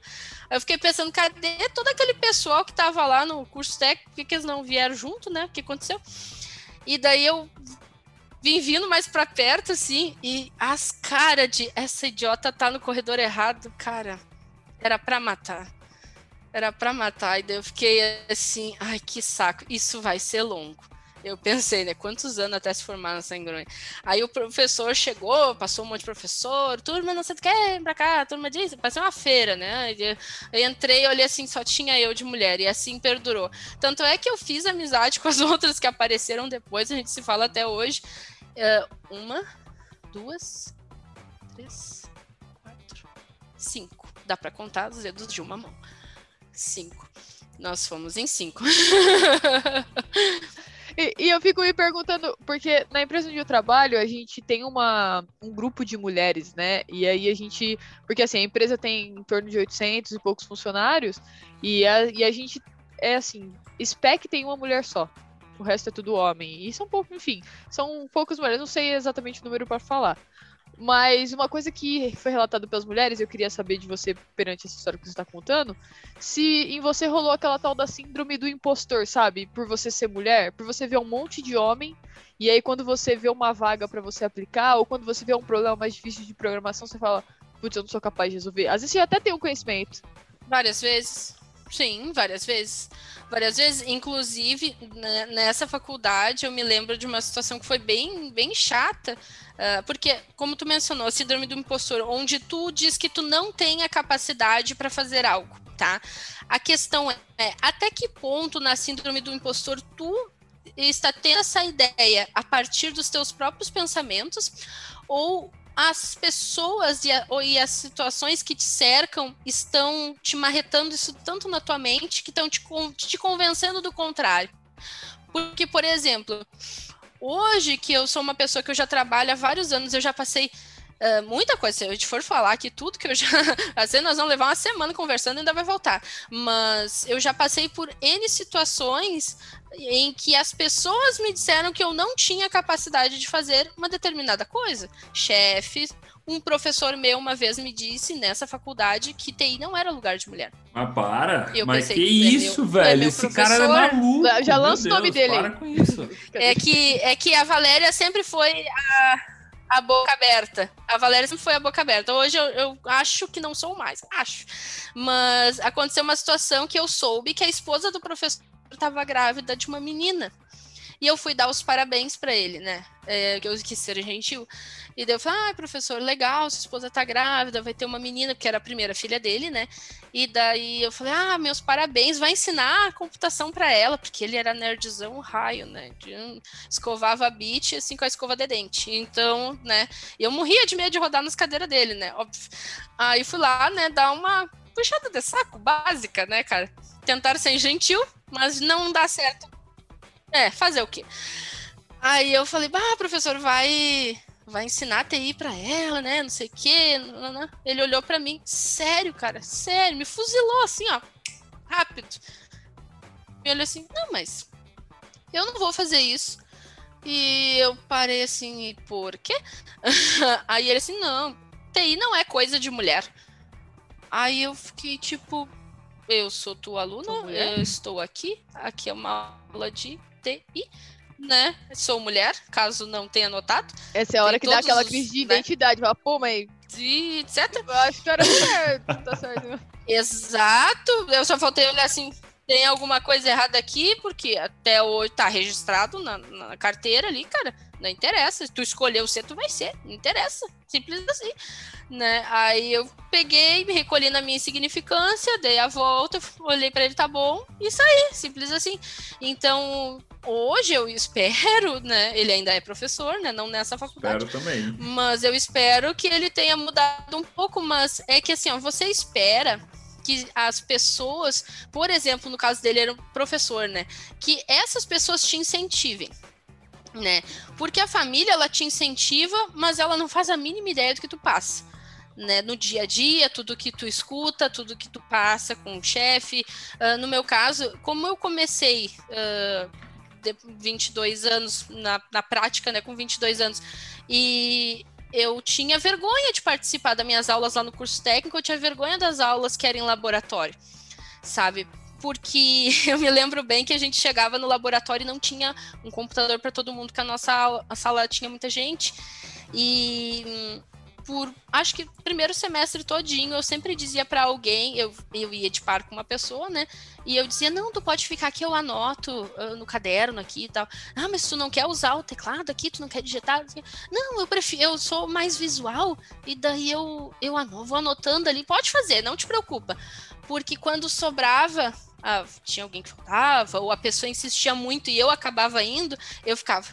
Aí eu fiquei pensando, cadê todo aquele pessoal que tava lá no curso técnico? Por que, que eles não vieram junto, né? O que aconteceu? E daí eu vim vindo mais pra perto, assim, e as caras de essa idiota tá no corredor errado, cara, era pra matar. Era pra matar. E daí eu fiquei assim, ai, que saco, isso vai ser longo. Eu pensei, né? Quantos anos até se formar na Sangrone? Aí o professor chegou, passou um monte de professor, turma, não sei o que, vem pra cá, turma diz, ser uma feira, né? Eu entrei, olhei assim, só tinha eu de mulher, e assim perdurou. Tanto é que eu fiz amizade com as outras que apareceram depois, a gente se fala até hoje. Uh, uma, duas, três, quatro, cinco. Dá pra contar os dedos de uma mão. Cinco. Nós fomos em cinco. E, e, eu fico me perguntando, porque na empresa onde eu trabalho, a gente tem uma, um grupo de mulheres, né? E aí a gente. Porque assim, a empresa tem em torno de 800 e poucos funcionários, e a, e a gente é assim: spec tem uma mulher só. O resto é tudo homem. E são poucos, enfim, são poucas mulheres, não sei exatamente o número para falar. Mas uma coisa que foi relatada pelas mulheres, eu queria saber de você, perante essa história que você está contando, se em você rolou aquela tal da síndrome do impostor, sabe? Por você ser mulher, por você ver um monte de homem, e aí quando você vê uma vaga para você aplicar, ou quando você vê um problema mais difícil de programação, você fala, putz, eu não sou capaz de resolver. Às vezes você até tem o um conhecimento. Várias vezes. Sim, várias vezes. Várias vezes, inclusive, né, nessa faculdade, eu me lembro de uma situação que foi bem, bem chata, uh, porque, como tu mencionou, síndrome do impostor, onde tu diz que tu não tem a capacidade para fazer algo, tá? A questão é, até que ponto na síndrome do impostor tu está tendo essa ideia a partir dos teus próprios pensamentos ou as pessoas e, a, e, as situações que te cercam estão te marretando isso tanto na tua mente que estão te, te convencendo do contrário. Porque, por exemplo, hoje que eu sou uma pessoa que eu já trabalho há vários anos, eu já passei Uh, muita coisa. Se a gente for falar aqui tudo que eu já. Vezes nós vamos levar uma semana conversando e ainda vai voltar. Mas eu já passei por N situações em que as pessoas me disseram que eu não tinha capacidade de fazer uma determinada coisa. Chefes, um professor meu uma vez me disse nessa faculdade que TI não era lugar de mulher. Mas para! Eu Mas que, que é isso, meu, velho? É Esse cara é maluco! Já lança o nome dele. Para com isso. é, que, é que a Valéria sempre foi a a boca aberta. A Valéria sempre foi a boca aberta. Hoje eu, eu, acho que não sou mais, acho. Mas aconteceu uma situação que eu soube que a esposa do professor estava grávida de uma menina. E eu fui dar os parabéns para ele, né? É, que eu quis ser gentil. E daí eu falei, ah, professor, legal, sua esposa tá grávida, vai ter uma menina, que era a primeira filha dele, né? E daí eu falei, ah, meus parabéns, vai ensinar computação para ela, porque ele era nerdzão raio, né? Escovava a bit assim com a escova de dente. Então, né? Eu morria de medo de rodar nas cadeiras dele, né? Óbvio. Aí fui lá, né, dar uma puxada de saco básica, né, cara? Tentar ser gentil, mas não dá certo. É, fazer o quê? Aí eu falei, ah, professor, vai vai ensinar TI para ela, né? Não sei o quê. Ele olhou para mim, sério, cara, sério, me fuzilou assim, ó, rápido. E olhou assim, não, mas eu não vou fazer isso. E eu parei assim, por quê? Aí ele assim, não, TI não é coisa de mulher. Aí eu fiquei tipo, eu sou tua aluna, eu estou aqui, aqui é uma aula de TI né? Sou mulher, caso não tenha notado. Essa é a hora Tem que dá aquela crise de né? identidade. Fala, pô, mas. De etc. Eu acho que era certo, tá certo. Exato. Eu só faltei olhar assim. Tem alguma coisa errada aqui, porque até hoje tá registrado na, na carteira ali, cara. Não interessa. Se tu escolheu ser, tu vai ser. Não interessa. Simples assim. Né? Aí eu peguei, me recolhi na minha insignificância, dei a volta, olhei para ele, tá bom, e saí. Simples assim. Então, hoje eu espero, né? Ele ainda é professor, né? Não nessa faculdade. Espero também. Mas eu espero que ele tenha mudado um pouco, mas é que assim, ó, você espera que as pessoas, por exemplo, no caso dele era um professor, né? Que essas pessoas te incentivem né? Porque a família ela te incentiva, mas ela não faz a mínima ideia do que tu passa. Né, no dia a dia, tudo que tu escuta, tudo que tu passa com o chefe. Uh, no meu caso, como eu comecei uh, de 22 anos na, na prática, né, com 22 anos, e eu tinha vergonha de participar das minhas aulas lá no curso técnico, eu tinha vergonha das aulas que eram em laboratório, sabe? porque eu me lembro bem que a gente chegava no laboratório e não tinha um computador para todo mundo, que a nossa a sala tinha muita gente. E por acho que primeiro semestre todinho eu sempre dizia para alguém, eu, eu ia de par com uma pessoa, né? E eu dizia: "Não, tu pode ficar aqui, eu anoto uh, no caderno aqui e tal". Ah, mas tu não quer usar o teclado aqui, tu não quer digitar? Não, eu prefiro, eu sou mais visual e daí eu eu anoto, vou anotando ali, pode fazer, não te preocupa. Porque quando sobrava ah, tinha alguém que faltava, ou a pessoa insistia muito e eu acabava indo, eu ficava.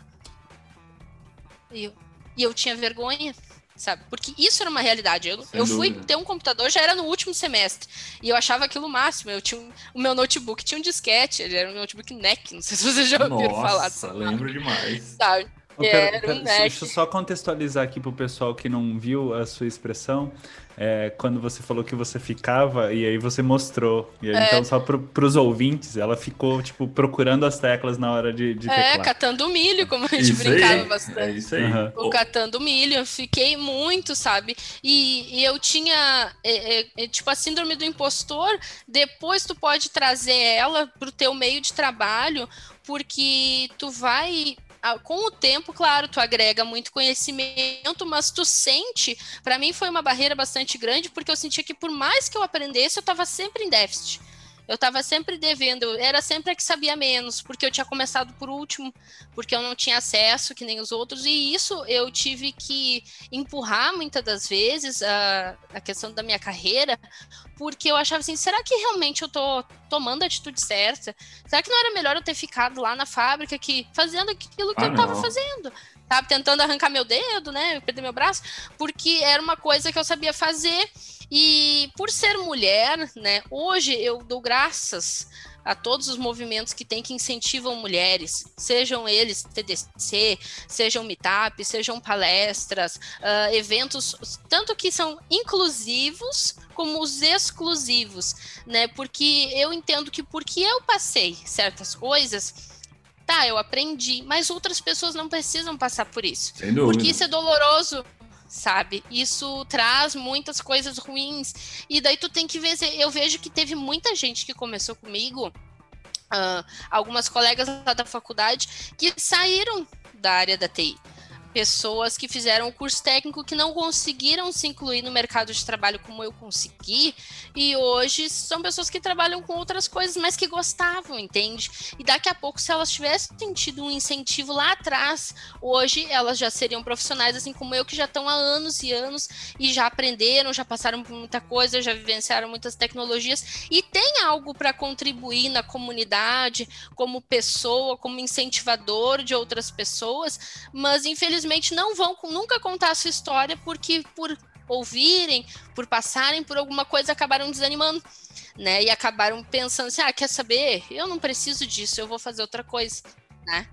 E eu, e eu tinha vergonha, sabe? Porque isso era uma realidade. Eu, eu fui ter um computador já era no último semestre. E eu achava aquilo o máximo. Eu tinha um, o meu notebook tinha um disquete, ele era um notebook NEC, não sei se vocês já ouviram Nossa, falar. Nossa, lembro demais. Sabe? Pera, pera, deixa eu só contextualizar aqui para o pessoal que não viu a sua expressão. É, quando você falou que você ficava e aí você mostrou. E aí, é. Então, só para os ouvintes, ela ficou, tipo, procurando as teclas na hora de, de É, catando milho, como a gente isso brincava aí. bastante. É isso aí. Uhum. O catando milho, eu fiquei muito, sabe? E, e eu tinha, é, é, é, tipo, a síndrome do impostor, depois tu pode trazer ela pro teu meio de trabalho, porque tu vai com o tempo, claro, tu agrega muito conhecimento, mas tu sente, para mim foi uma barreira bastante grande, porque eu sentia que por mais que eu aprendesse, eu estava sempre em déficit. Eu estava sempre devendo, era sempre a que sabia menos, porque eu tinha começado por último, porque eu não tinha acesso que nem os outros, e isso eu tive que empurrar muitas das vezes a, a questão da minha carreira, porque eu achava assim, será que realmente eu tô tomando a atitude certa? Será que não era melhor eu ter ficado lá na fábrica que fazendo aquilo que ah, eu estava fazendo? Tava tentando arrancar meu dedo, né? Perder meu braço, porque era uma coisa que eu sabia fazer e por ser mulher, né, hoje eu dou graças a todos os movimentos que tem que incentivam mulheres, sejam eles TDC, sejam meetup, sejam palestras, uh, eventos, tanto que são inclusivos como os exclusivos, né? Porque eu entendo que porque eu passei certas coisas, tá, eu aprendi, mas outras pessoas não precisam passar por isso. Porque isso é doloroso sabe? Isso traz muitas coisas ruins. E daí tu tem que ver. Eu vejo que teve muita gente que começou comigo, uh, algumas colegas lá da faculdade, que saíram da área da TI. Pessoas que fizeram o curso técnico que não conseguiram se incluir no mercado de trabalho como eu consegui, e hoje são pessoas que trabalham com outras coisas, mas que gostavam, entende? E daqui a pouco, se elas tivessem tido um incentivo lá atrás, hoje elas já seriam profissionais, assim como eu, que já estão há anos e anos e já aprenderam, já passaram por muita coisa, já vivenciaram muitas tecnologias e tem algo para contribuir na comunidade, como pessoa, como incentivador de outras pessoas, mas infelizmente infelizmente não vão nunca contar a sua história porque por ouvirem, por passarem por alguma coisa, acabaram desanimando, né? E acabaram pensando assim: ah, quer saber? Eu não preciso disso, eu vou fazer outra coisa, né?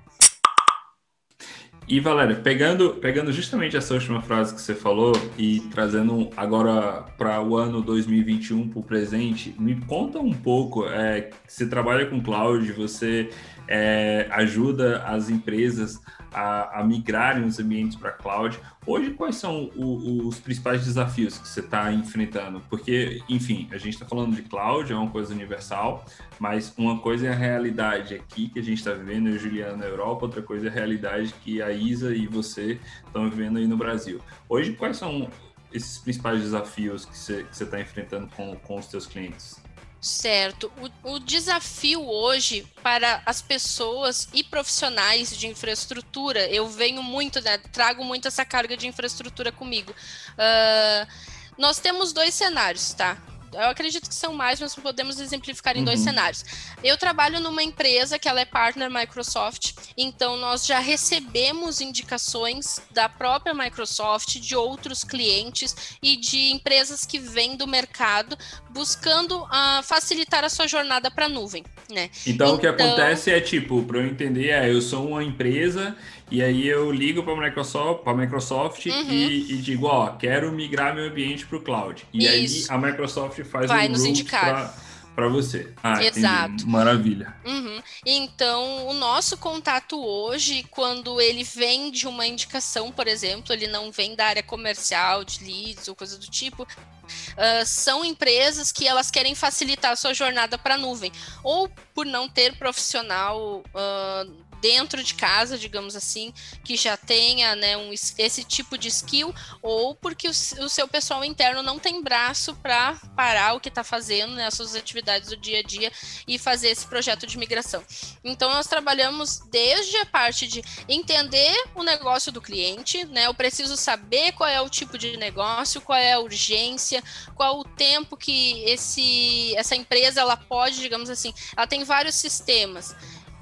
E Valéria, pegando, pegando justamente essa última frase que você falou e trazendo agora para o ano 2021 para o presente, me conta um pouco. É, você trabalha com cloud, você é, ajuda as empresas a, a migrarem os ambientes para cloud. Hoje, quais são o, os principais desafios que você está enfrentando? Porque, enfim, a gente está falando de cloud, é uma coisa universal, mas uma coisa é a realidade aqui que a gente está vivendo, eu e Juliana na Europa, outra coisa é a realidade que a Isa e você estão vivendo aí no Brasil. Hoje, quais são esses principais desafios que você está enfrentando com, com os seus clientes? Certo. O, o, desafio hoje para as pessoas e profissionais de infraestrutura, eu venho muito, né, trago muito essa carga de infraestrutura comigo. Uh, nós temos dois cenários, tá? Eu acredito que são mais, mas podemos exemplificar em uhum. dois cenários. Eu trabalho numa empresa que ela é partner Microsoft, então nós já recebemos indicações da própria Microsoft, de outros clientes e de empresas que vêm do mercado buscando uh, facilitar a sua jornada para a nuvem, né? Então, então, o que então acontece é tipo, para eu entender, é, eu sou uma empresa e aí eu ligo para a Microsoft, pra Microsoft uhum. e, e, digo, ó, quero migrar meu ambiente para o cloud. E Isso. aí a Microsoft faz Vai um nos indicar para você. Ah, Exato. Entendi. Maravilha. Uhum. Então, o nosso contato hoje, quando ele vem de uma indicação, por exemplo, ele não vem da área comercial, de leads ou coisa do tipo, Uh, são empresas que elas querem facilitar a sua jornada para a nuvem, ou por não ter profissional uh, dentro de casa, digamos assim, que já tenha né, um, esse tipo de skill, ou porque o, o seu pessoal interno não tem braço para parar o que está fazendo, né, as suas atividades do dia a dia e fazer esse projeto de migração. Então, nós trabalhamos desde a parte de entender o negócio do cliente, né? Eu preciso saber qual é o tipo de negócio, qual é a urgência, qual o tempo que esse, essa empresa ela pode, digamos assim, ela tem vários sistemas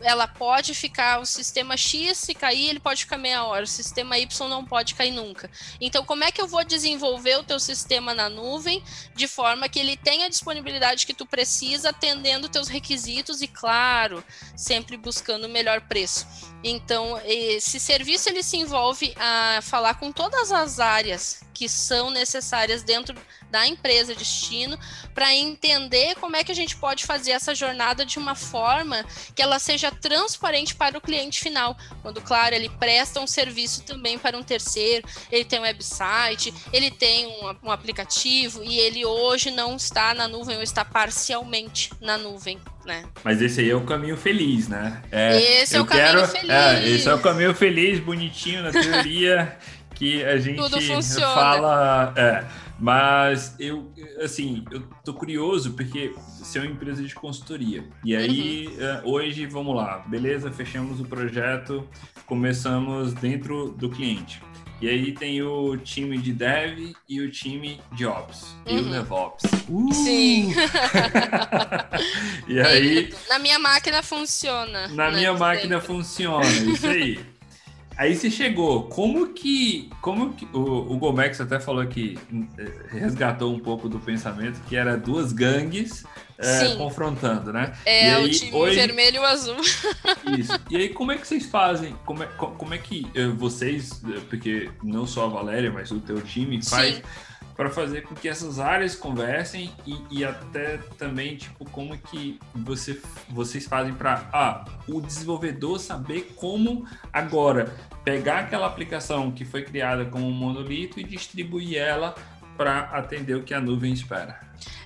ela pode ficar, o sistema X se cair, ele pode ficar meia hora, o sistema Y não pode cair nunca. Então, como é que eu vou desenvolver o teu sistema na nuvem de forma que ele tenha a disponibilidade que tu precisa, atendendo teus requisitos e, claro, sempre buscando o melhor preço. Então, esse serviço ele se envolve a falar com todas as áreas que são necessárias dentro da empresa destino para entender como é que a gente pode fazer essa jornada de uma forma que ela seja transparente para o cliente final. Quando, claro, ele presta um serviço também para um terceiro, ele tem um website, ele tem um, um aplicativo e ele hoje não está na nuvem ou está parcialmente na nuvem. Né? Mas esse aí é o caminho feliz, né? É, esse é o caminho quero, feliz. É, esse é o caminho feliz, bonitinho na teoria, que a gente fala. É, mas eu, assim, eu tô curioso porque você é uma empresa de consultoria. E aí, uhum. hoje, vamos lá, beleza, fechamos o projeto, começamos dentro do cliente. E aí tem o time de dev e o time de ops. Uhum. E o DevOps. Uh! Sim. e aí. Na minha máquina funciona. Na né? minha máquina funciona, isso aí. Aí você chegou, como que, como que o, o Gomex até falou que eh, resgatou um pouco do pensamento que era duas gangues é, confrontando, né? É, aí, o time hoje... vermelho e o azul. Isso. E aí, como é que vocês fazem? Como é, como é que eh, vocês, porque não só a Valéria, mas o teu time faz Sim para fazer com que essas áreas conversem e, e, até também tipo como que você, vocês fazem para ah, o desenvolvedor saber como agora pegar aquela aplicação que foi criada como um monolito e distribuir ela para atender o que a nuvem espera.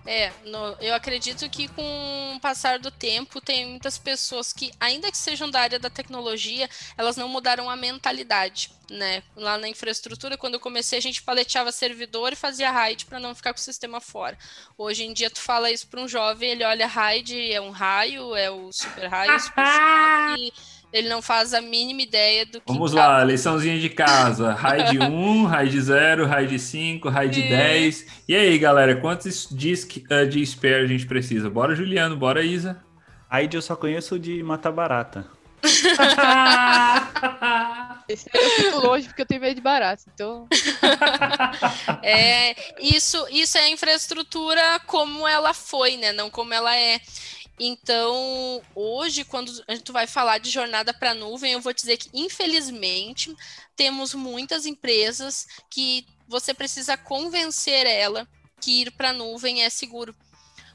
É, no- eu acredito que com o passar do tempo, tem muitas pessoas que, ainda que sejam da área da tecnologia, elas não mudaram a mentalidade, né? Lá na infraestrutura, quando eu comecei, a gente paleteava servidor e fazia RAID para não ficar com o sistema fora. Hoje em dia, tu fala isso para um jovem, ele olha RAID, é um raio, é o super raio, super ele não faz a mínima ideia do que Vamos tá lá, liçãozinha de casa. RAID 1, RAID 0, RAID 5, RAID É. 10. E aí, galera, quantos disk uh, de spare a gente precisa? Bora, Juliano, bora, Isa. Raid eu só conheço de matar barata. Esse aí eu fico longe porque eu tenho medo de barato. Então, É, isso, isso é a infraestrutura como ela foi, né? Não como ela é. Então, hoje, quando a gente vai falar de jornada para nuvem, eu vou dizer que, infelizmente, temos muitas empresas que você precisa convencer ela que ir para a nuvem é seguro.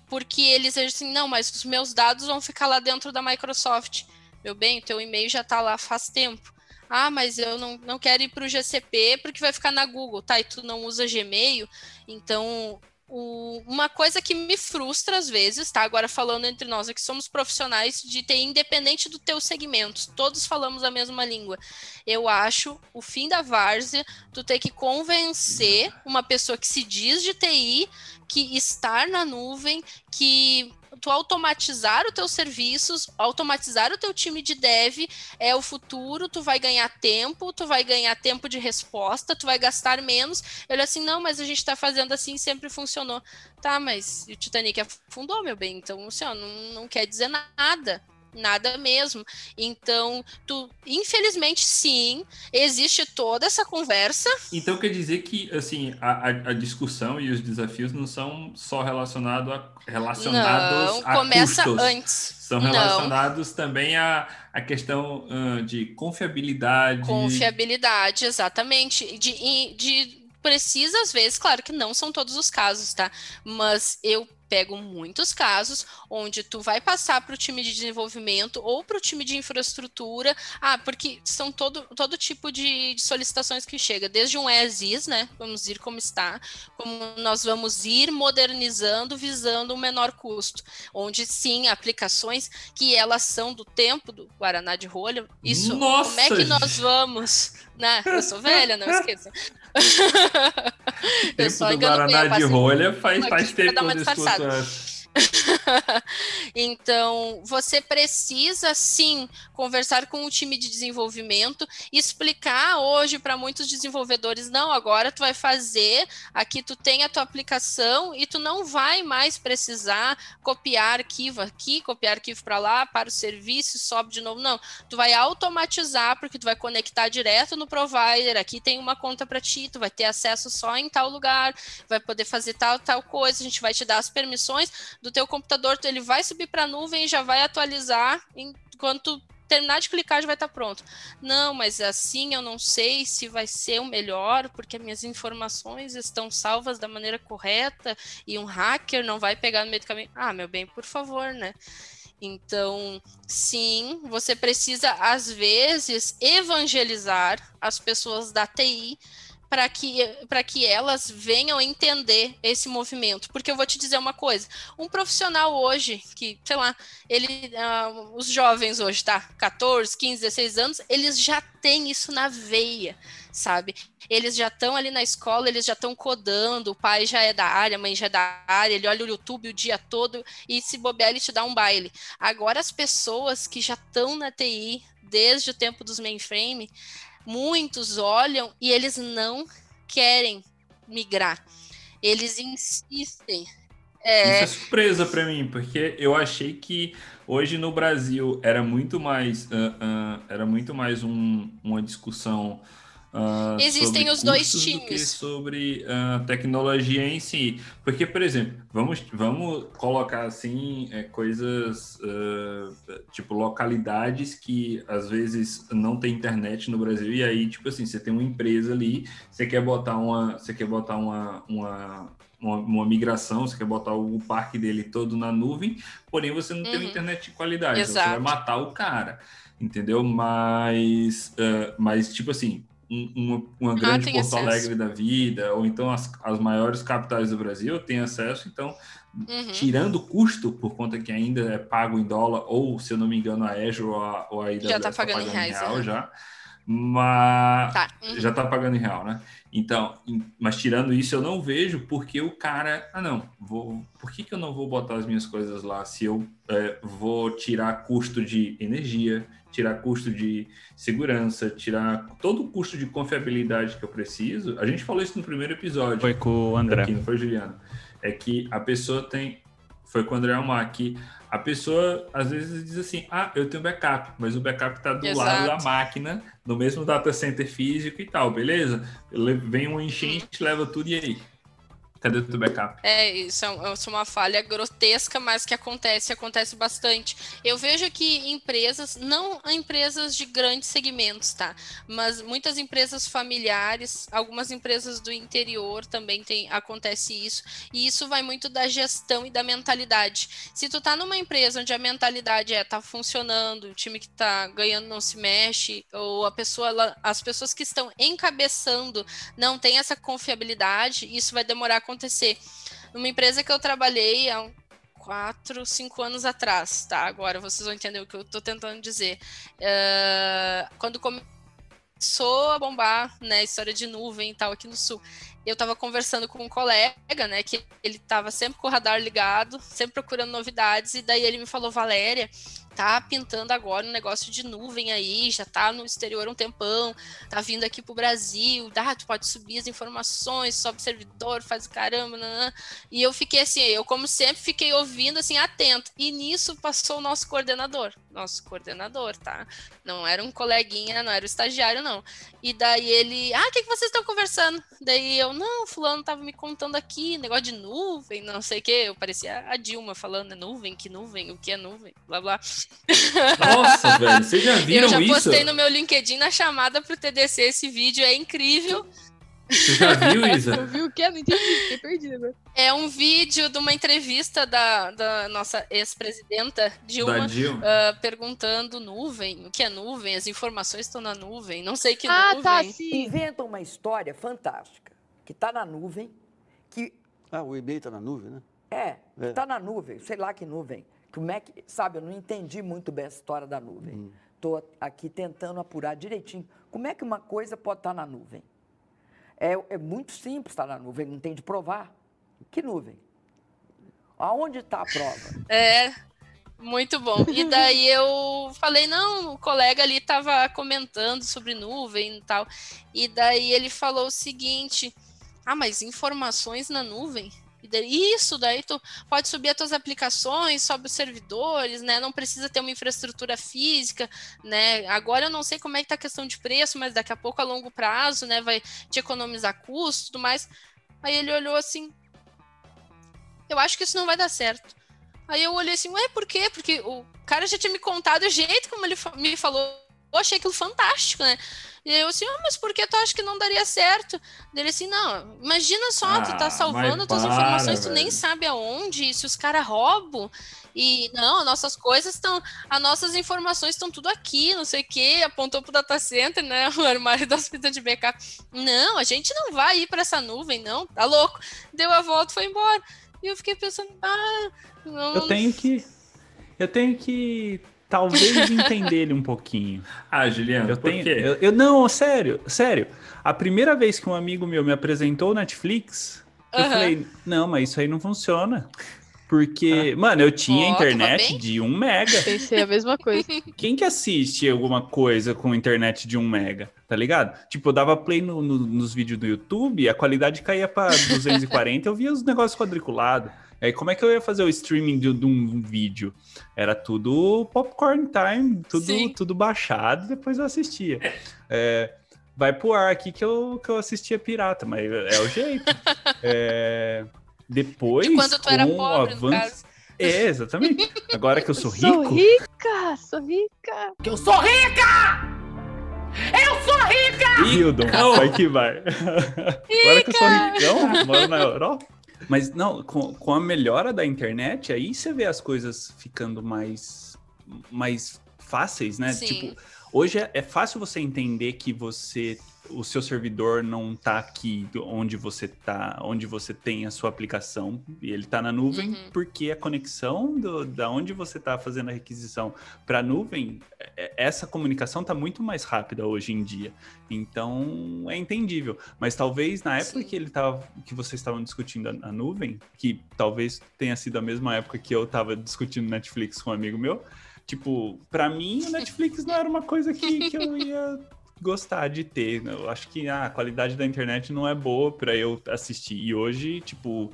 Porque eles dizem assim, não, mas os meus dados vão ficar lá dentro da Microsoft. Meu bem, o teu e-mail já está lá faz tempo. Ah, mas eu não, não quero ir para o GCP porque vai ficar na Google, tá? E tu não usa Gmail. Então, o- uma coisa que me frustra às vezes, tá? Agora falando entre nós aqui, somos profissionais de TI independente do teu segmento. Todos falamos a mesma língua. Eu acho o fim da várzea tu ter que convencer uma pessoa que se diz de TI que estar na nuvem, que tu automatizar os teus serviços, automatizar o teu time de dev é o futuro, tu vai ganhar tempo, tu vai ganhar tempo de resposta, tu vai gastar menos. Ele assim, não, mas a gente tá fazendo assim, sempre funcionou. Tá, mas o Titanic afundou, meu bem, então, assim, ó, não, não quer dizer nada. Nada mesmo. Então, tu, infelizmente, sim, existe toda essa conversa. Então quer dizer que assim a, a- a discussão e os desafios não são só relacionado a, relacionados Não, a começa custos. antes. São Não. relacionados também à, à questão ah, de confiabilidade. Confiabilidade, exatamente. De, de precisa, às vezes, claro que não são todos os casos, tá? Mas eu pego muitos casos onde tu vai passar para o time de desenvolvimento ou para o time de infraestrutura. Ah, porque são todo, todo tipo de, de solicitações que chega, desde um as is, né? Vamos ir como está, como nós vamos ir modernizando, visando um menor custo. Onde sim, aplicações que elas são do tempo do Guaraná de rolha. Isso, Nossa, como é que nós vamos? Né? Eu sou velha, não esqueça. tempo só do Guaraná eu, de rolha faz, faz tempo que eu essa. então, você precisa sim conversar com o time de desenvolvimento, explicar hoje para muitos desenvolvedores, não, agora tu vai fazer, aqui tu tem a tua aplicação e tu não vai mais precisar copiar arquivo aqui, copiar arquivo para lá, para o serviço, sobe de novo, não, tu vai automatizar porque tu vai conectar direto no provider, aqui tem uma conta para ti, tu vai ter acesso só em tal lugar, vai poder fazer tal tal coisa, a gente vai te dar as permissões do teu computador, ele vai subir para a nuvem e já vai atualizar enquanto terminar de clicar já vai estar pronto. Não, mas assim eu não sei se vai ser o melhor, porque minhas informações estão salvas da maneira correta e um hacker não vai pegar no meio do caminho. Ah, meu bem, por favor, né? Então, sim, você precisa às vezes evangelizar as pessoas da TI para que, que elas venham entender esse movimento. Porque eu vou te dizer uma coisa: um profissional hoje, que, sei lá, ele, ah, os jovens hoje, tá? 14, 15, 16 anos, eles já têm isso na veia, sabe? Eles já estão ali na escola, eles já estão codando, o pai já é da área, a mãe já é da área, ele olha o YouTube o dia todo e se bobear, ele te dá um baile. Agora, as pessoas que já estão na TI desde o tempo dos mainframe, muitos olham e eles não querem migrar. Eles insistem. É, Isso é surpresa para mim, porque eu achei que hoje no Brasil era muito mais, ah, ah, era muito mais um- uma discussão ah, Existem os dois custos do que times. sobre ah, tecnologia em si. Porque, por exemplo, vamos, vamos colocar assim é, coisas ah, tipo localidades que às vezes não tem internet no Brasil e aí tipo assim você tem uma empresa ali, você quer botar uma, você quer botar uma, uma uma, uma migração, você quer botar o parque dele todo na nuvem, porém você não tem Uhum. internet de qualidade, então você vai matar o cara, entendeu? Mas, ah, mas tipo assim, um- uma, uma grande tem Porto acesso. Alegre da vida, ou então as, as maiores capitais do Brasil têm acesso, então, Uhum. tirando o custo, por conta que ainda é pago em dólar, ou, se eu não me engano, a Azure ou a, ou a AWS Já tá tá pagando em reais, real já, mas Tá. uhum. já tá pagando em real, né? Então, mas tirando isso, eu não vejo porque o cara, ah não, vou, por que, que eu não vou botar as minhas coisas lá se eu é, vou tirar custo de energia, tirar custo de segurança, tirar todo o custo de confiabilidade que eu preciso? A gente falou isso no primeiro episódio. Foi com o André. Aqui, não foi, Juliano? É que a pessoa tem. Foi com o André Almar que a pessoa às vezes diz assim: Ah, eu tenho backup, mas o backup está do lado da Exato. máquina, no mesmo data center físico e tal, beleza? Le- Vem um enchente, leva tudo e aí? Cadê o backup? É, isso é, isso é uma falha grotesca, mas que acontece, acontece bastante. Eu vejo que empresas, não empresas de grandes segmentos, tá? Mas muitas empresas familiares, algumas empresas do interior também tem, acontece isso. E isso vai muito da gestão e da mentalidade. Se tu tá numa empresa onde a mentalidade é tá funcionando, o time que tá ganhando não se mexe, ou a pessoa, ela- as pessoas que estão encabeçando não tem essa confiabilidade, isso vai demorar acontecer. Numa empresa que eu trabalhei há quatro, cinco anos atrás, tá? Agora vocês vão entender o que eu tô tentando dizer. Eh, quando começou a bombar, né, história de nuvem e tal aqui no sul, eu tava conversando com um colega, né, que ele tava sempre com o radar ligado, sempre procurando novidades, e daí ele me falou, Valéria, tá pintando agora um negócio de nuvem aí, já tá no exterior um tempão, tá vindo aqui pro Brasil, ah, tu pode subir as informações, sobe servidor, faz o caramba, nanã. e eu fiquei assim, eu como sempre fiquei ouvindo assim, atento, e nisso passou o nosso coordenador, nosso coordenador, tá? Não era um coleguinha, não era o estagiário, não. E daí ele, ah, o que, que vocês estão conversando? Daí eu, não, fulano tava me contando aqui, negócio de nuvem, não sei o que, eu parecia a Dilma falando, nuvem, que nuvem, o que é nuvem, blá blá. Nossa, velho, vocês já viram Eu já isso? postei no meu LinkedIn na chamada pro TDC esse vídeo, é incrível. Você já viu, Isa? Eu vi o que? Não entendi, fiquei perdida. É um vídeo de uma entrevista da, da nossa ex-presidenta Dilma, Da Dilma. ah, perguntando nuvem, o que é nuvem, as informações estão na nuvem, não sei que Ah, nuvem. tá, sim. Inventa uma história fantástica, que está na nuvem, que Ah, o e-mail está na nuvem, né? é, que É. está na nuvem, sei lá que nuvem. Como é que, sabe, eu não entendi muito bem essa história da nuvem. Estou aqui tentando apurar direitinho. Como é que uma coisa pode estar na nuvem? É, é muito simples estar na nuvem, não tem de provar. Que nuvem? Aonde está a prova? É, muito bom. E daí eu falei, não, o colega ali tava comentando sobre nuvem e tal. E daí ele falou o seguinte: ah, mas informações na nuvem? E daí, isso, daí tu pode subir as tuas aplicações, sobe os servidores, né? Não precisa ter uma infraestrutura física, né? Agora eu não sei como é que tá a questão de preço, mas daqui a pouco a longo prazo, né, vai te economizar custo tudo mais. Aí ele olhou assim, eu acho que isso não vai dar certo. Aí eu olhei assim, ué, por quê? Porque o cara já tinha me contado o jeito como ele me falou. Eu achei aquilo fantástico, né? E eu assim, ah, mas por que tu acha que não daria certo? Ele assim, não, imagina só, tu Ah, tá salvando mas tuas para, informações, tu nem velho. sabe aonde, se os caras roubam. E não, nossas coisas estão, as nossas informações estão tudo aqui, não sei o quê, apontou pro data center, né, o armário das fitas de backup. Não, a gente não vai ir para essa nuvem, não, tá louco. Deu a volta foi embora. E eu fiquei pensando, ah, não, Eu tenho que. Eu tenho que. Talvez entender ele um pouquinho. Ah, Juliano, Eu por tenho. quê? Eu, eu- não, sério, sério. A primeira vez que um amigo meu me apresentou o Netflix, eu falei, não, mas isso aí não funciona. Porque, mano, eu tinha tava internet de 1 mega. Pensei a mesma coisa. Quem que assiste alguma coisa com internet de 1 mega, tá ligado? Tipo, eu dava play no- no- nos vídeos do YouTube, a qualidade caía pra 240, eu via os negócios quadriculados. Aí como é que eu ia fazer o streaming de, de um vídeo? Era tudo popcorn time, tudo, Sim. tudo baixado, depois eu assistia. É, vai pro ar aqui que eu, que eu assistia pirata, mas é o jeito. É, depois, De quando tu era com o pobre, no avanço... caso. É, exatamente. Agora que eu sou Sou rico, rica, sou rica. Que eu sou rica! Eu sou rica! Hildon, vai que vai. Agora que eu sou ricão, moro na Europa. Mas não, com, com a melhora da internet, aí você vê as coisas ficando mais, mais fáceis, né? Sim. Tipo, hoje é, é fácil você entender que você o seu servidor não tá aqui onde você tá, onde você tem a sua aplicação, e ele tá na nuvem, Uhum. porque a conexão do, da onde você tá fazendo a requisição para a nuvem, é- essa comunicação tá muito mais rápida hoje em dia. Então é entendível. Mas talvez na época Sim. que ele tava, que vocês estavam discutindo a, a nuvem, que talvez tenha sido a mesma época que eu tava discutindo Netflix com um amigo meu, tipo, pra mim o Netflix não era uma coisa que, que eu ia gostar de ter. Eu acho que ah, a qualidade da internet não é boa pra eu assistir. E hoje, tipo,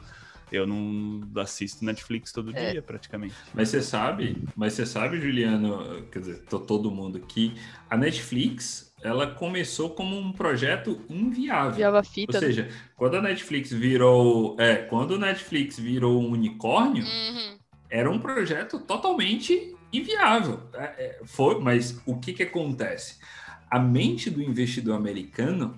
eu não assisto Netflix todo É. dia, praticamente. Mas você sabe, mas você sabe, Juliano, quer dizer, tô todo mundo aqui, a Netflix, ela começou como um projeto inviável. Enviava fita. Ou seja, quando a Netflix virou, é, quando o Netflix virou um unicórnio, Uhum. era um projeto totalmente inviável. É, é, foi, mas o que que acontece? A mente do investidor americano,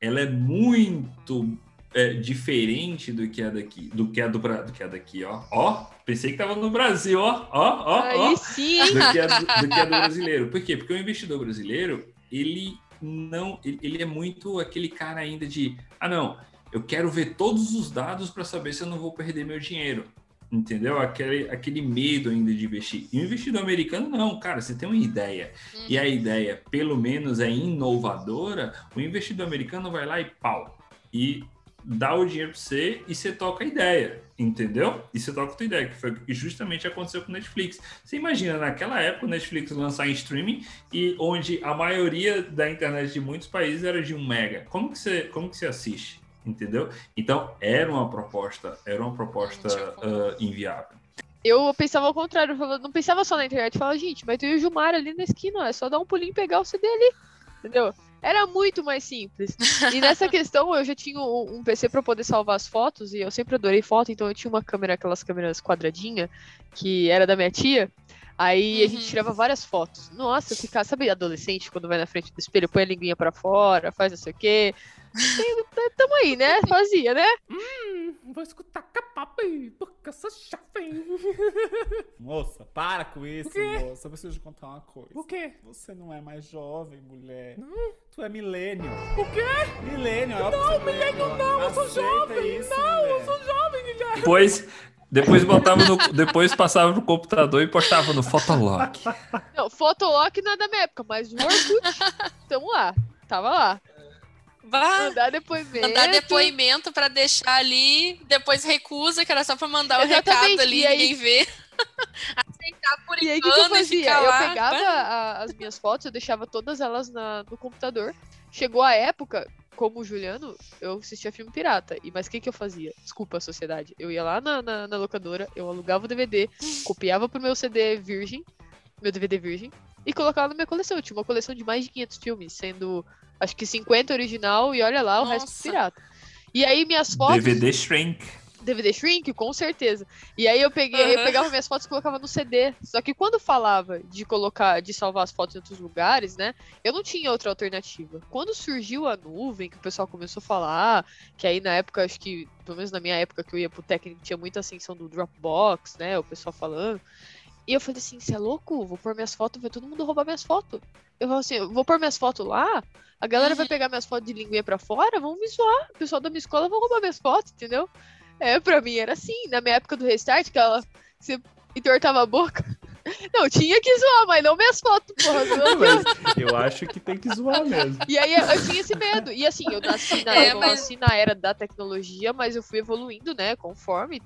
ela é muito é, diferente do que é daqui, do que é do, do que é daqui, ó. Ó, pensei que tava no Brasil, ó, ó, ó, Aí ó sim, do que, é do, do que é do brasileiro. Por quê? Porque o investidor brasileiro, ele não. Ele é muito aquele cara ainda de. Ah, não, eu quero ver todos os dados para saber se eu não vou perder meu dinheiro. Entendeu? Aquele, aquele medo ainda de investir. E o investidor americano, não, cara, você tem uma ideia. E a ideia, pelo menos, é inovadora, o investidor americano vai lá e pau. E dá o dinheiro para você e você toca a ideia, entendeu? E você toca a tua ideia, que foi que justamente aconteceu com o Netflix. Você imagina, naquela época, o Netflix lançar em streaming e onde a maioria da internet de muitos países era de um mega. Como que você, como que você assiste? Entendeu? Então, era uma proposta, era uma proposta ah, inviável. eu pensava ao contrário, eu não pensava só na internet, eu falava, gente, mas tem o Gilmar ali na esquina, é só dar um pulinho e pegar o CD ali, entendeu? Era muito mais simples. E nessa questão, eu já tinha um, PC para poder salvar as fotos, e eu sempre adorei foto, então eu tinha uma câmera, aquelas câmeras quadradinha, que era da minha tia. Aí a gente Uhum. tirava várias fotos. Nossa, eu ficava, sabe, adolescente, quando vai na frente do espelho, põe a linguinha pra fora, faz não sei o quê. Tamo aí, né? Fazia, né? Hum, vou escutar capapi, porque eu sou jovem. Moça, para com isso, moça. Eu preciso te contar uma coisa. O quê? Você não é mais jovem, mulher. Não. Tu é milênio. O quê? Milênio, é Não, milênio não, eu sou jovem. isso, não, eu sou jovem, Guilherme. Depois, depois botava no, depois passava pro computador e postava no Fotolog. Não, Fotolog não é da minha época, mas o Orkut, tamo lá. Tava lá. Mandar depoimento. mandar depoimento pra deixar ali, depois recusa, que era só pra mandar o Exatamente, recado ali, e aí- ninguém vê. Aceitar por E aí, o que, eu fazia? Eu lá. pegava Bah. a- as minhas fotos, eu deixava todas elas na- no computador. Chegou a época, como o Juliano, eu assistia filme pirata. E Mas o que, que eu fazia? Desculpa a sociedade. Eu ia lá na, na, na locadora, eu alugava o DVD, copiava pro meu CD virgem, meu DVD virgem, e colocava na minha coleção. Eu tinha uma coleção de mais de 500 filmes, sendo acho que 50 original e olha lá o resto Nossa. pirata. E aí minhas fotos. DVD Shrink. DVD Shrink, com certeza. E aí eu peguei, eu Aham. pegava minhas fotos e colocava no CD. Só que quando falava de colocar, de salvar as fotos em outros lugares, né? Eu não tinha outra alternativa. Quando surgiu a nuvem, que o pessoal começou a falar, que aí na época, acho que, pelo menos na minha época que eu ia pro técnico, tinha muita ascensão do Dropbox, né? O pessoal falando. E eu falei assim, você é louco? Vou pôr minhas fotos, vai todo mundo roubar minhas fotos. Eu falei assim, eu vou pôr minhas fotos lá, a galera vai pegar minhas fotos de linguinha pra fora, vão me zoar. O pessoal da minha escola vai roubar minhas fotos, entendeu? É, pra mim era assim. Na minha época do restart, que ela você entortava a boca. Não, tinha que zoar, mas não minhas fotos, porra. eu acho que tem que zoar mesmo. E aí eu, eu tinha esse medo. E assim, eu nasci na, É, eu mas- nasci na era da tecnologia, mas eu fui evoluindo, né, conforme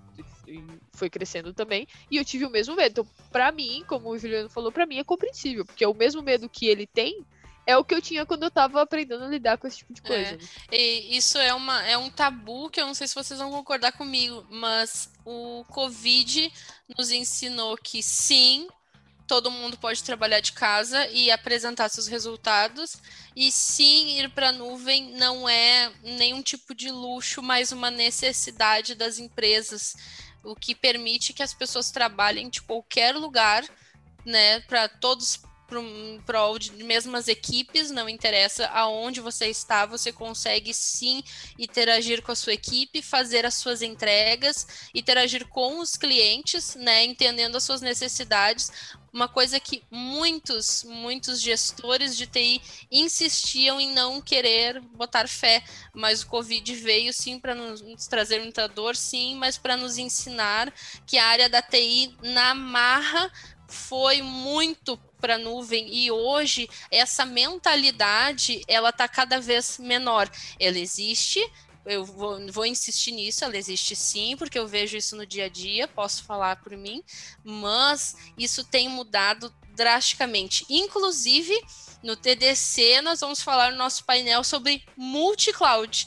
foi crescendo também. E eu tive o mesmo medo. Então, pra mim, como o Juliano falou, pra mim é compreensível, porque o mesmo medo que ele tem é o que eu tinha quando eu tava aprendendo a lidar com esse tipo de coisa. né? E isso é, uma, é um tabu que eu não sei se vocês vão concordar comigo, mas o Covid nos ensinou que sim, todo mundo pode trabalhar de casa e apresentar seus resultados, e sim, ir para a nuvem não é nenhum tipo de luxo, mas uma necessidade das empresas, o que permite que as pessoas trabalhem de qualquer lugar, né, para todos prol de mesmas equipes, não interessa aonde você está, você consegue sim interagir com a sua equipe, fazer as suas entregas, interagir com os clientes, né, entendendo as suas necessidades, uma coisa que muitos, muitos gestores de TI insistiam em não querer botar fé, mas o Covid veio sim para nos, trazer muita dor, sim, mas para nos ensinar que a área da TI na marra foi muito para nuvem e hoje essa mentalidade ela está cada vez menor. Ela existe, eu vou, vou, insistir nisso, ela existe sim, porque eu vejo isso no dia a dia, posso falar por mim, mas isso tem mudado drasticamente. Inclusive, no TDC, nós vamos falar no nosso painel sobre multi-cloud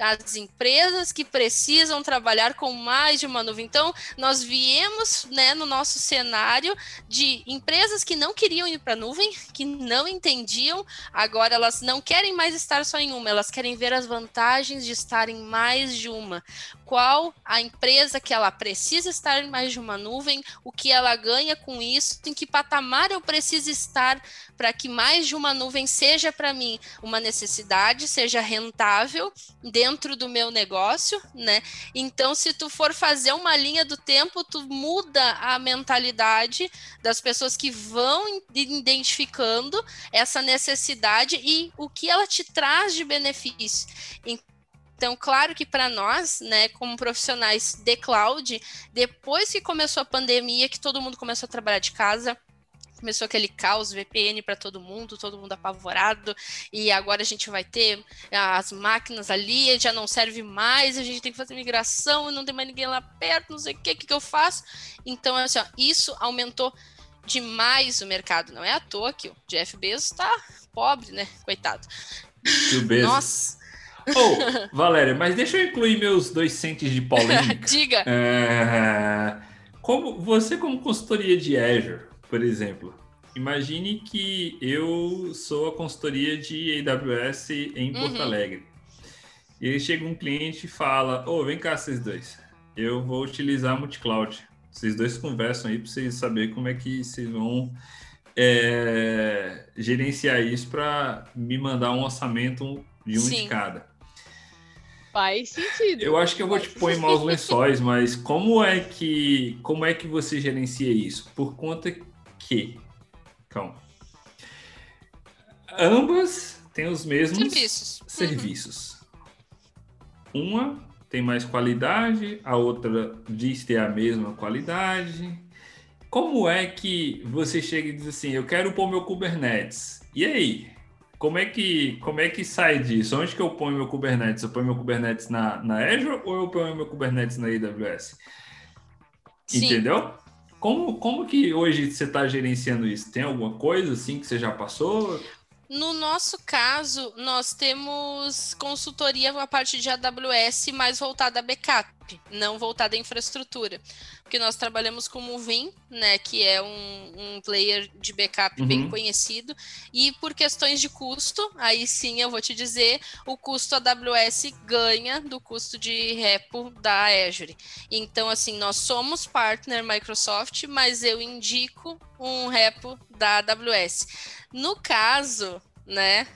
as empresas que precisam trabalhar com mais de uma nuvem. Então, nós viemos né, no nosso cenário de empresas que não queriam ir para a nuvem, que não entendiam, agora elas não querem mais estar só em uma, elas querem ver as vantagens de estar em mais de uma. Qual a empresa que ela precisa estar em mais de uma nuvem, o que ela ganha com isso, em que patamar eu preciso estar para que mais de uma nuvem seja para mim uma necessidade, seja rentável dentro do meu negócio, né? Então, se tu for fazer uma linha do tempo, tu muda a mentalidade das pessoas que vão identificando essa necessidade e o que ela te traz de benefício. Então, claro que para nós, né, como profissionais de cloud, depois que começou a pandemia, que todo mundo começou a trabalhar de casa, começou aquele caos VPN para todo mundo, todo mundo apavorado, e agora a gente vai ter as máquinas ali, já não serve mais, a gente tem que fazer migração, não tem mais ninguém lá perto, não sei o que, que, que eu faço. Então, assim, ó, isso aumentou demais o mercado. Não é à toa que o Jeff Bezos está pobre, né? Coitado. O Bezos. Nossa. Oh, Valéria, mas deixa eu incluir meus dois centes de polêmica. Diga. É... Como você como consultoria de Azure, por exemplo, imagine que eu sou a consultoria de AWS em Porto uhum. Alegre. E aí chega um cliente e fala: Ô, oh, vem cá, vocês dois. Eu vou utilizar multi-cloud. Vocês dois conversam aí para vocês saberem como é que vocês vão é, gerenciar isso para me mandar um orçamento de um Sim. de cada. Faz sentido. Eu acho que eu vou te pôr em maus lençóis, mas como é que como é que você gerencia isso? Por conta que, calma, ambas têm os mesmos serviços. serviços. Uhum. Uma tem mais qualidade, a outra diz ter a mesma qualidade. Como é que você chega e diz assim, eu quero pôr meu Kubernetes? E aí? Como é que, como é que sai disso? Onde que eu ponho meu Kubernetes? Eu ponho meu Kubernetes na, na Azure ou eu ponho meu Kubernetes na AWS? Sim. Entendeu? Como, como que hoje você está gerenciando isso? Tem alguma coisa assim que você já passou? No nosso caso, nós temos consultoria a parte de AWS mais voltada a backup, não voltada à infraestrutura. Porque nós trabalhamos com o Vim, né, que é um, um player de backup uhum. bem conhecido, e por questões de custo, aí sim eu vou te dizer, o custo AWS ganha do custo de repo da Azure. Então, assim, nós somos partner Microsoft, mas eu indico um repo da AWS. No caso, né?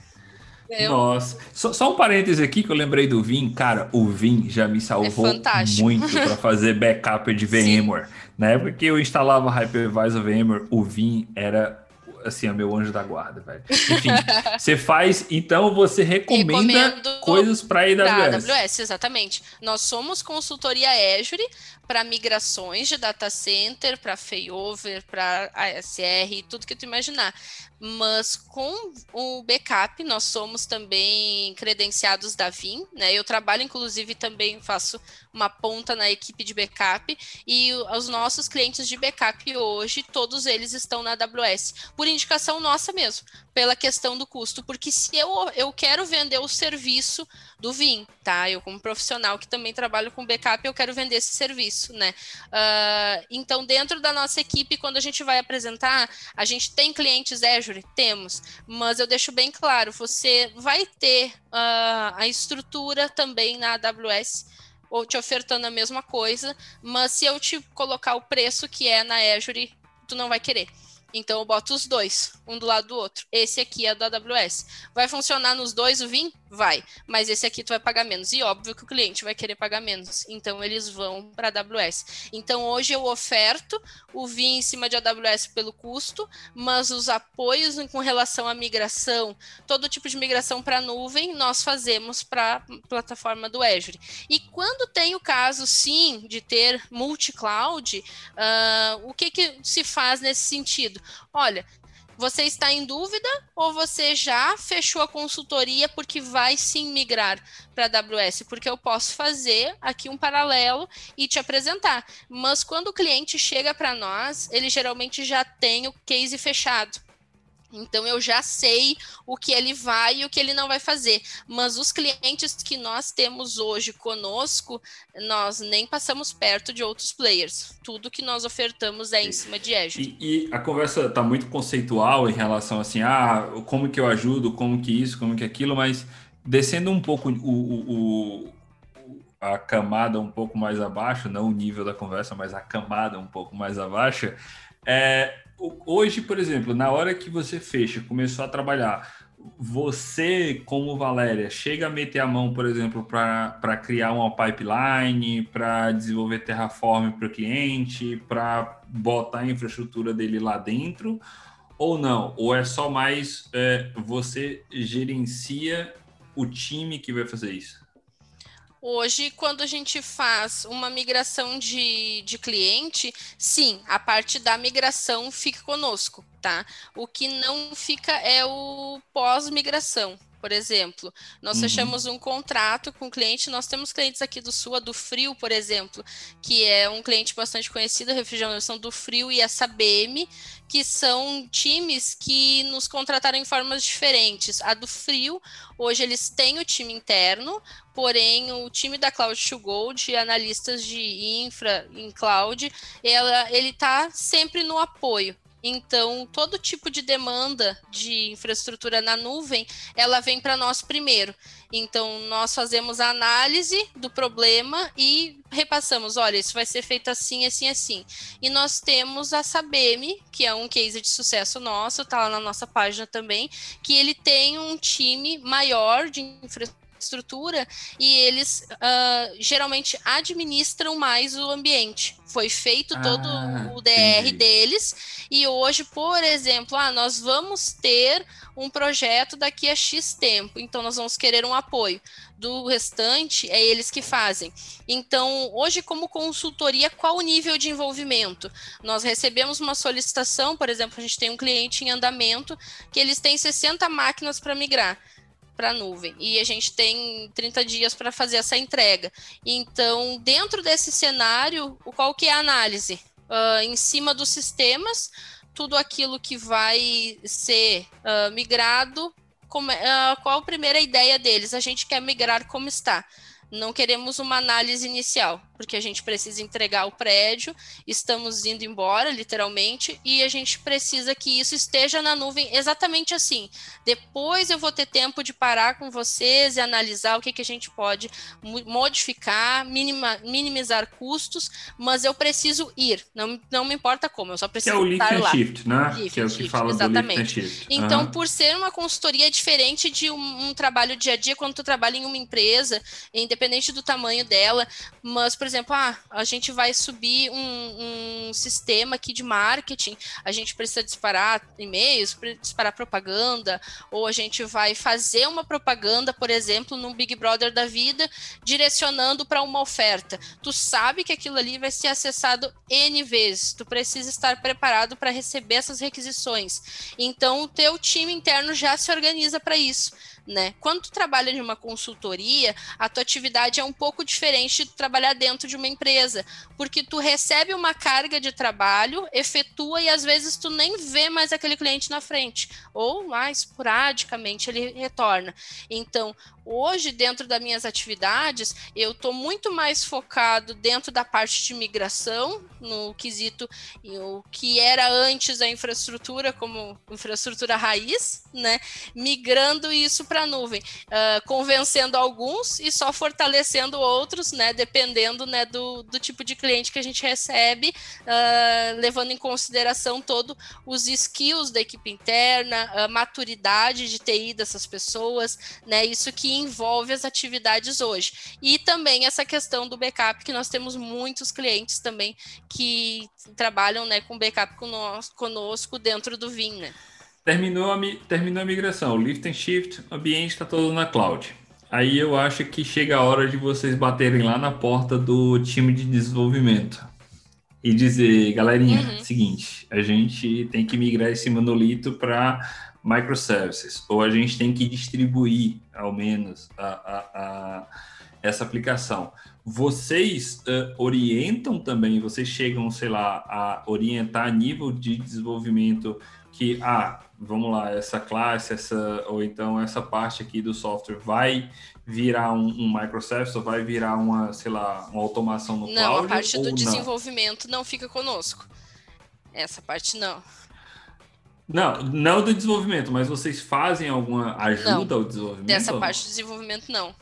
Eu... Nossa, só, só, um parêntese aqui que eu lembrei do Vim, cara, o Vim já me salvou é muito para fazer backup de VMware. Sim. Na época que eu instalava Hypervisor VMware, o Vim era assim, é meu anjo da guarda, velho. Enfim, você faz, então você recomenda Recomendo coisas para AWS. AWS, exatamente. Nós somos consultoria Azure para migrações de data center, para failover, para ASR, tudo que tu imaginar. Mas com o backup, nós somos também credenciados da Vim, né? Eu trabalho, inclusive, também faço uma ponta na equipe de backup e os nossos clientes de backup hoje, todos eles estão na AWS. Por indicação nossa mesmo, pela questão do custo, porque se eu, eu quero vender o serviço do Vim, tá? Eu, como profissional que também trabalho com backup, eu quero vender esse serviço, né? Uh, então, dentro da nossa equipe, quando a gente vai apresentar, a gente tem clientes Azure? Temos, mas eu deixo bem claro, você vai ter uh, a estrutura também na AWS ou te ofertando a mesma coisa, mas se eu te colocar o preço que é na Azure, tu não vai querer. Então eu boto os dois, um do lado do outro. Esse aqui é do AWS. Vai funcionar nos dois o VIM? Vai, mas esse aqui tu vai pagar menos. E óbvio que o cliente vai querer pagar menos. Então eles vão para a AWS. Então hoje eu oferto o VIM em cima de AWS pelo custo, mas os apoios com relação à migração, todo tipo de migração para nuvem, nós fazemos para a plataforma do Azure. E quando tem o caso, sim, de ter multi-cloud, uh, o que, que se faz nesse sentido? Olha, você está em dúvida ou você já fechou a consultoria porque vai sim migrar para a AWS? Porque eu posso fazer aqui um paralelo e te apresentar. Mas quando o cliente chega para nós, ele geralmente já tem o case fechado. Então eu já sei o que ele vai e o que ele não vai fazer. Mas os clientes que nós temos hoje conosco, nós nem passamos perto de outros players. Tudo que nós ofertamos é em cima de Azure. E, e a conversa está muito conceitual em relação assim, ah, como que eu ajudo, como que isso, como que aquilo, mas descendo um pouco o, o, o a camada um pouco mais abaixo, não o nível da conversa, mas a camada um pouco mais abaixo, é, hoje, por exemplo, na hora que você fecha, começou a trabalhar, você, como Valéria, chega a meter a mão, por exemplo, para criar uma pipeline, para desenvolver Terraform para o cliente, para botar a infraestrutura dele lá dentro, ou não? Ou é só mais é, você gerencia o time que vai fazer isso? Hoje, quando a gente faz uma migração de, de cliente, sim, a parte da migração fica conosco, tá? O que não fica é o pós-migração. Por exemplo, nós uhum. fechamos um contrato com o cliente, nós temos clientes aqui do Sul, a do Frio, por exemplo, que é um cliente bastante conhecido, a refrigeração do Frio e a Sabem, que são times que nos contrataram em formas diferentes. A do Frio, hoje eles têm o time interno, porém o time da Cloud to Gold, analistas de infra em cloud, ela, ele está sempre no apoio. Então, todo tipo de demanda de infraestrutura na nuvem, ela vem para nós primeiro. Então, nós fazemos a análise do problema e repassamos, olha, isso vai ser feito assim, assim, assim. E nós temos a Sabem, que é um case de sucesso nosso, tá lá na nossa página também, que ele tem um time maior de infraestrutura estrutura e eles uh, geralmente administram mais o ambiente. Foi feito todo ah, o DR entendi. deles e hoje, por exemplo, ah, nós vamos ter um projeto daqui a X tempo, então nós vamos querer um apoio. Do restante é eles que fazem. Então, hoje, como consultoria, qual o nível de envolvimento? Nós recebemos uma solicitação, por exemplo, a gente tem um cliente em andamento que eles têm 60 máquinas para migrar para a nuvem. E a gente tem 30 dias para fazer essa entrega. Então, dentro desse cenário, qual que é a análise? Uh, em cima dos sistemas, tudo aquilo que vai ser uh, migrado, como, uh, qual a primeira ideia deles? A gente quer migrar como está. Não queremos uma análise inicial porque a gente precisa entregar o prédio, estamos indo embora, literalmente, e a gente precisa que isso esteja na nuvem exatamente assim. Depois eu vou ter tempo de parar com vocês e analisar o que, que a gente pode modificar, minima, minimizar custos, mas eu preciso ir, não, não me importa como, eu só preciso que é o estar lá. Shift, né? Lift que é o que shift, fala exatamente. do lift shift. Então, uhum. por ser uma consultoria diferente de um, um trabalho dia a dia, quando tu trabalha em uma empresa, independente do tamanho dela, mas, por exemplo, ah, a gente vai subir um, um sistema aqui de marketing, a gente precisa disparar e-mails, disparar propaganda, ou a gente vai fazer uma propaganda, por exemplo, no Big Brother da vida, direcionando para uma oferta. Tu sabe que aquilo ali vai ser acessado N vezes, tu precisa estar preparado para receber essas requisições. Então, o teu time interno já se organiza para isso né? Quando tu trabalha em uma consultoria, a tua atividade é um pouco diferente de trabalhar dentro de uma empresa, porque tu recebe uma carga de trabalho, efetua e às vezes tu nem vê mais aquele cliente na frente, ou mais esporadicamente ele retorna. Então, Hoje, dentro das minhas atividades, eu estou muito mais focado dentro da parte de migração, no quesito o que era antes a infraestrutura como infraestrutura raiz, né? Migrando isso para a nuvem, uh, convencendo alguns e só fortalecendo outros, né? Dependendo né, do, do tipo de cliente que a gente recebe, uh, levando em consideração todo os skills da equipe interna, a maturidade de TI dessas pessoas, né? Isso que envolve as atividades hoje. E também essa questão do backup, que nós temos muitos clientes também que trabalham né, com backup conosco, dentro do VIM, né? Terminou a, terminou a migração, o lift and shift, o ambiente está todo na cloud. Aí eu acho que chega a hora de vocês baterem lá na porta do time de desenvolvimento e dizer, galerinha, uhum. seguinte, a gente tem que migrar esse monolito para microservices, ou a gente tem que distribuir, ao menos, a, a, a essa aplicação. Vocês uh, orientam também, vocês chegam, sei lá, a orientar a nível de desenvolvimento que, ah, vamos lá, essa classe, essa, ou então essa parte aqui do software vai virar um, um microservice ou vai virar uma, sei lá, uma automação no não, cloud? Não, a parte do não? desenvolvimento não fica conosco. Essa parte não. Não, não do desenvolvimento, mas vocês fazem alguma ajuda não, ao desenvolvimento? Dessa parte do desenvolvimento, não.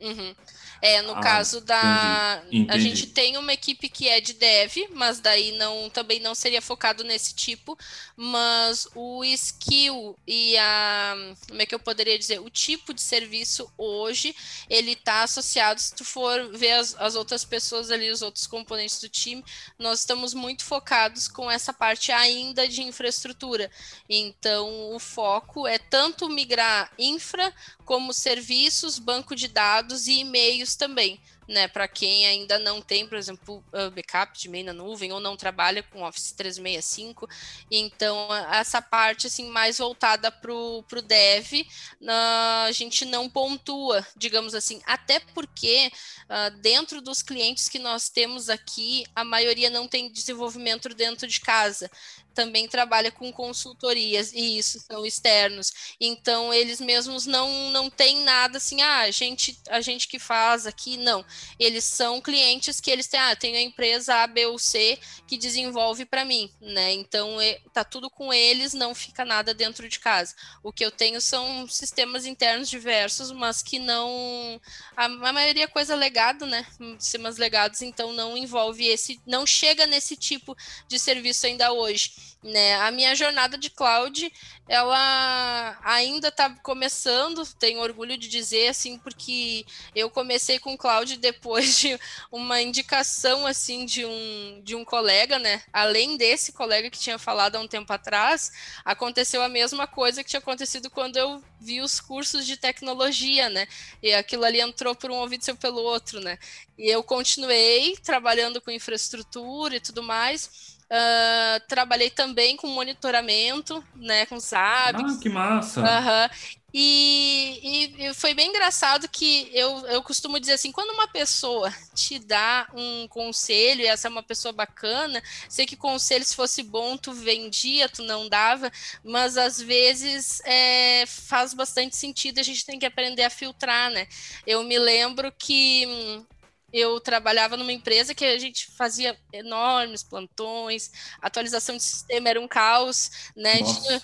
Uhum. É, no Ah, caso da. entendi, A entendi. gente tem uma equipe que é de dev, mas daí não também não seria focado nesse tipo. Mas o skill e a. Como é que eu poderia dizer? O tipo de serviço hoje, ele está associado, se tu for ver as, as outras pessoas ali, os outros componentes do time, nós estamos muito focados com essa parte ainda de infraestrutura. Então, o foco é tanto migrar infra como serviços, banco de dados e e-mails também, né? Para quem ainda não tem, por exemplo, backup de e-mail na nuvem ou não trabalha com Office 365, então essa parte assim mais voltada para o dev, a gente não pontua, digamos assim, até porque ah, dentro dos clientes que nós temos aqui, a maioria não tem desenvolvimento dentro de casa também trabalha com consultorias e isso são externos. Então eles mesmos não não têm nada assim, ah, a gente a gente que faz aqui, não. Eles são clientes que eles têm, ah, tem a empresa A, B ou C que desenvolve para mim, né? Então é, tá tudo com eles, não fica nada dentro de casa. O que eu tenho são sistemas internos diversos, mas que não a, a maioria é coisa legado, né? Sistemas legados, então não envolve esse, não chega nesse tipo de serviço ainda hoje né? A minha jornada de cloud, ela ainda está começando, tenho orgulho de dizer assim, porque eu comecei com cloud depois de uma indicação assim de um de um colega, né? Além desse colega que tinha falado há um tempo atrás, aconteceu a mesma coisa que tinha acontecido quando eu vi os cursos de tecnologia, né? E aquilo ali entrou por um ouvido e pelo outro, né? E eu continuei trabalhando com infraestrutura e tudo mais. Ah, trabalhei também com monitoramento, né, com SAB. Ah, que massa! Aham. E, e- e foi bem engraçado que eu, eu costumo dizer assim, quando uma pessoa te dá um conselho, e essa é uma pessoa bacana, sei que conselho, se fosse bom, tu vendia, tu não dava, mas às vezes é, faz bastante sentido, a gente tem que aprender a filtrar, né? Eu me lembro que hum, eu trabalhava numa empresa que a gente fazia enormes plantões, atualização de sistema era um caos, né? Tinha-.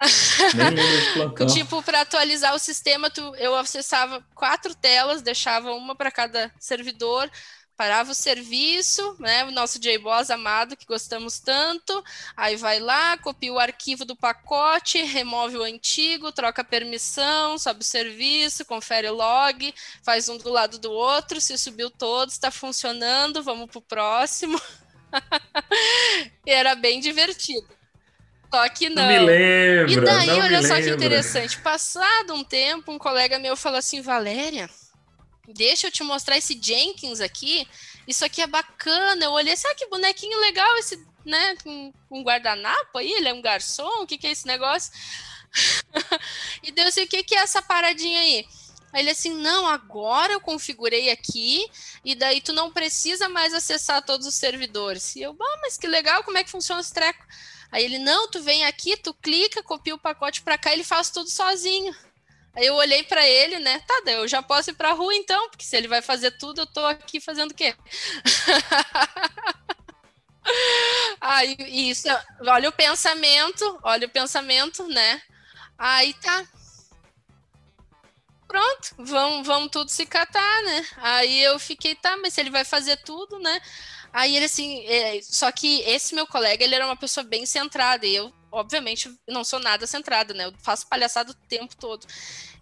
Tipo, para atualizar o sistema, tu, eu acessava quatro telas, deixava uma para cada servidor, parava o serviço, né? O nosso JBoss amado, que gostamos tanto. Aí vai lá, copia o arquivo do pacote, remove o antigo, troca a permissão, sobe o serviço, confere o log, faz um do lado do outro. Se subiu todos, está funcionando, vamos pro próximo. era bem divertido. Só que não. Não me lembra, E daí, olha só que lembra. interessante. Passado um tempo, um colega meu falou assim: Valéria, deixa eu te mostrar esse Jenkins aqui. Isso aqui é bacana. Eu olhei, sabe que bonequinho legal esse, né? Com um guardanapo aí, ele é um garçom, o que, que é esse negócio? e deu assim: o que, que é essa paradinha aí? Aí ele assim, não, agora eu configurei aqui, e daí tu não precisa mais acessar todos os servidores. E eu, ah, mas que legal, como é que funciona esse treco? Aí ele, não, tu vem aqui, tu clica, copia o pacote para cá, ele faz tudo sozinho. Aí eu olhei para ele, né? Tá, eu já posso ir para rua então, porque se ele vai fazer tudo, eu tô aqui fazendo o quê? Aí isso, olha o pensamento, olha o pensamento, né? Aí tá. pronto, vamos, vamos tudo se catar, né? Aí eu fiquei, tá, mas se ele vai fazer tudo, né? Aí ele assim, é, só que esse meu colega, ele era uma pessoa bem centrada, e eu, obviamente, não sou nada centrada, né? Eu faço palhaçada o tempo todo.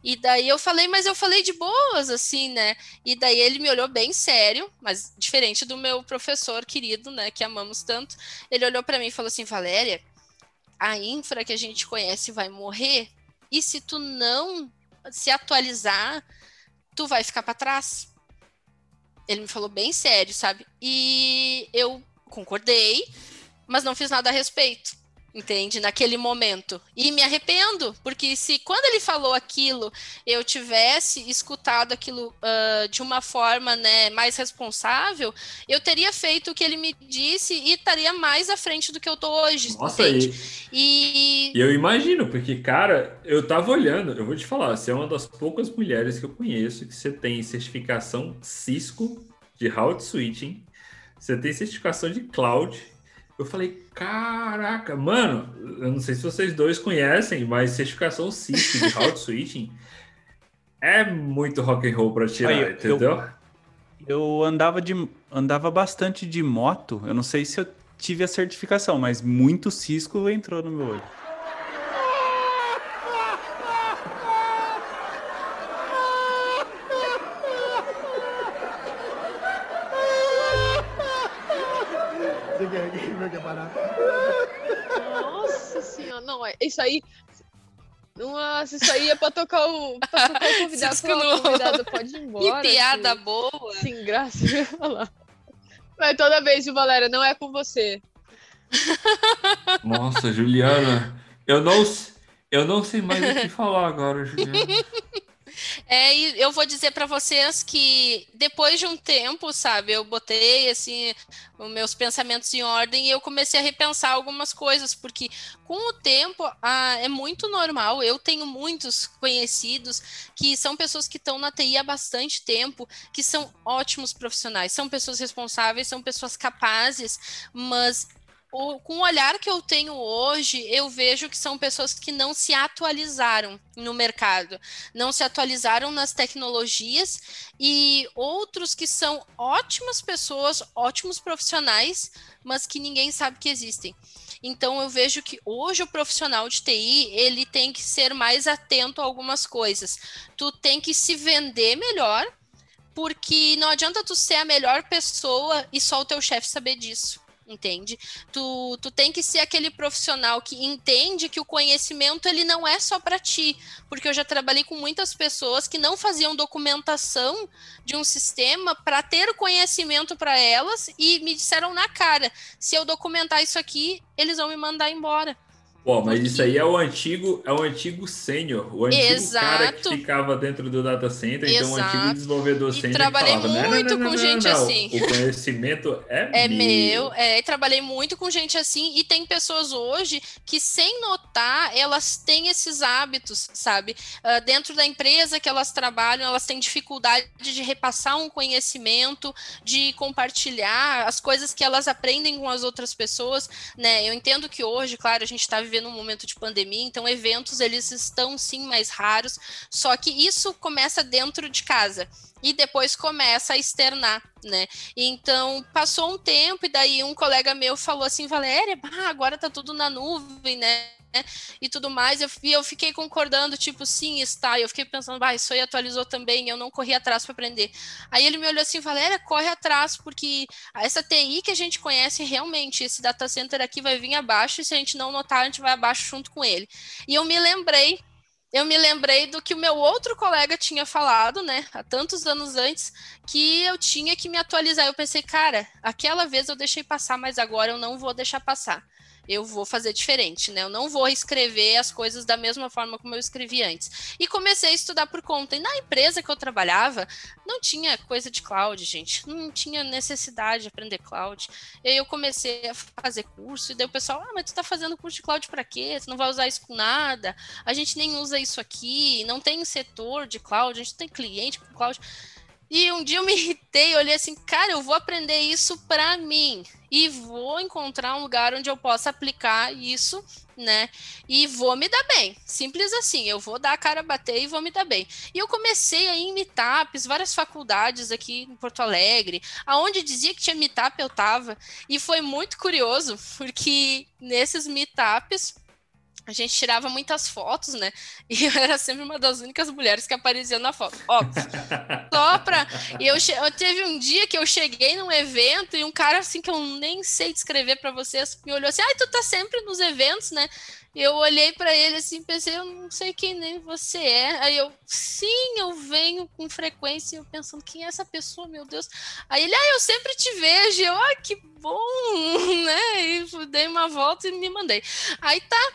E daí eu falei, mas eu falei de boas, assim, né? E daí ele me olhou bem sério, mas diferente do meu professor querido, né? Que amamos tanto. Ele olhou para mim e falou assim: Valéria, a infra que a gente conhece vai morrer, e se tu não se atualizar, tu vai ficar para trás. Ele me falou bem sério, sabe? E eu concordei, mas não fiz nada a respeito entende? Naquele momento. E me arrependo, porque se quando ele falou aquilo, eu tivesse escutado aquilo uh, de uma forma né, mais responsável, eu teria feito o que ele me disse e estaria mais à frente do que eu tô hoje. Nossa, entende? e... e eu imagino, porque, cara, eu tava olhando, eu vou te falar, você é uma das poucas mulheres que eu conheço que você tem certificação Cisco de route switching, você tem certificação de cloud eu falei, caraca, mano, eu não sei se vocês dois conhecem, mas certificação Cisco de route switching é muito rock and roll para tirar, Aí, entendeu? Eu, eu, andava de andava bastante de moto, eu não sei se eu tive a certificação, mas muito Cisco entrou no meu olho. Senhora, não, é, isso aí. Nossa, isso aí é pra tocar o, pra tocar o convidado. o convidado pode ir embora. Que piada que... boa. Sim, graça, eu ia falar. Mas toda vez, viu, Valéria, não é com você. Nossa, Juliana, eu não, eu não sei mais o que falar agora, Juliana. É, e eu vou dizer para vocês que depois de um tempo, sabe, eu botei assim os meus pensamentos em ordem e eu comecei a repensar algumas coisas, porque com o tempo ah, é muito normal. Eu tenho muitos conhecidos que são pessoas que estão na TI há bastante tempo, que são ótimos profissionais, são pessoas responsáveis, são pessoas capazes, mas o, com o olhar que eu tenho hoje, eu vejo que são pessoas que não se atualizaram no mercado, não se atualizaram nas tecnologias e outros que são ótimas pessoas, ótimos profissionais, mas que ninguém sabe que existem. Então eu vejo que hoje o profissional de TI, ele tem que ser mais atento a algumas coisas. Tu tem que se vender melhor, porque não adianta tu ser a melhor pessoa e só o teu chefe saber disso entende? Tu, tu tem que ser aquele profissional que entende que o conhecimento ele não é só para ti, porque eu já trabalhei com muitas pessoas que não faziam documentação de um sistema para ter conhecimento para elas e me disseram na cara, se eu documentar isso aqui, eles vão me mandar embora. Pô, mas isso aí é o antigo, é o antigo sênior, o antigo Exato. cara que ficava dentro do data center, Exato. então o antigo desenvolvedor sênior. Trabalhei falava, muito não, não, não, com gente assim. O conhecimento é, é meu. É, trabalhei muito com gente assim e tem pessoas hoje que sem notar elas têm esses hábitos, sabe? Uh, dentro da empresa que elas trabalham, elas têm dificuldade de repassar um conhecimento, de compartilhar as coisas que elas aprendem com as outras pessoas, né? Eu entendo que hoje, claro, a gente está vivendo vivendo momento de pandemia, então eventos eles estão sim mais raros, só que isso começa dentro de casa e depois começa a externar, né? Então passou um tempo e daí um colega meu falou assim, Valéria, agora tá tudo na nuvem, né? E tudo mais, eu, e eu fiquei concordando, tipo, sim, está. E eu fiquei pensando, ah, isso aí atualizou também, eu não corri atrás para aprender. Aí ele me olhou assim, Valéria, corre atrás, porque essa TI que a gente conhece realmente, esse data center aqui vai vir abaixo, e se a gente não notar, a gente vai abaixo junto com ele. E eu me lembrei eu me lembrei do que o meu outro colega tinha falado, né, há tantos anos antes, que eu tinha que me atualizar. Eu pensei, cara, aquela vez eu deixei passar, mas agora eu não vou deixar passar eu vou fazer diferente, né? Eu não vou escrever as coisas da mesma forma como eu escrevi antes. E comecei a estudar por conta. E na empresa que eu trabalhava, não tinha coisa de cloud, gente. Não tinha necessidade de aprender cloud. E aí eu comecei a fazer curso, e daí o pessoal, ah, mas tu tá fazendo curso de cloud para quê? Tu não vai usar isso com nada. A gente nem usa isso aqui, não tem setor de cloud, a gente não tem cliente com cloud. E um dia eu me irritei, olhei assim, cara, eu vou aprender isso para mim e vou encontrar um lugar onde eu possa aplicar isso, né? E vou me dar bem. Simples assim, eu vou dar a cara a bater e vou me dar bem. E eu comecei a ir em meetups, várias faculdades aqui em Porto Alegre, aonde dizia que tinha meetup eu tava, e foi muito curioso, porque nesses meetups a gente tirava muitas fotos, né? E eu era sempre uma das únicas mulheres que aparecia na foto. Óbvio. Só pra. E eu, che... eu teve um dia que eu cheguei num evento e um cara assim que eu nem sei descrever para vocês me olhou assim: ai, tu tá sempre nos eventos, né? Eu olhei para ele assim, pensei, eu não sei quem nem você é. Aí eu, sim, eu venho com frequência. Eu pensando, quem é essa pessoa, meu Deus? Aí ele, ah, eu sempre te vejo. Eu, ah, que bom, né? E dei uma volta e me mandei. Aí tá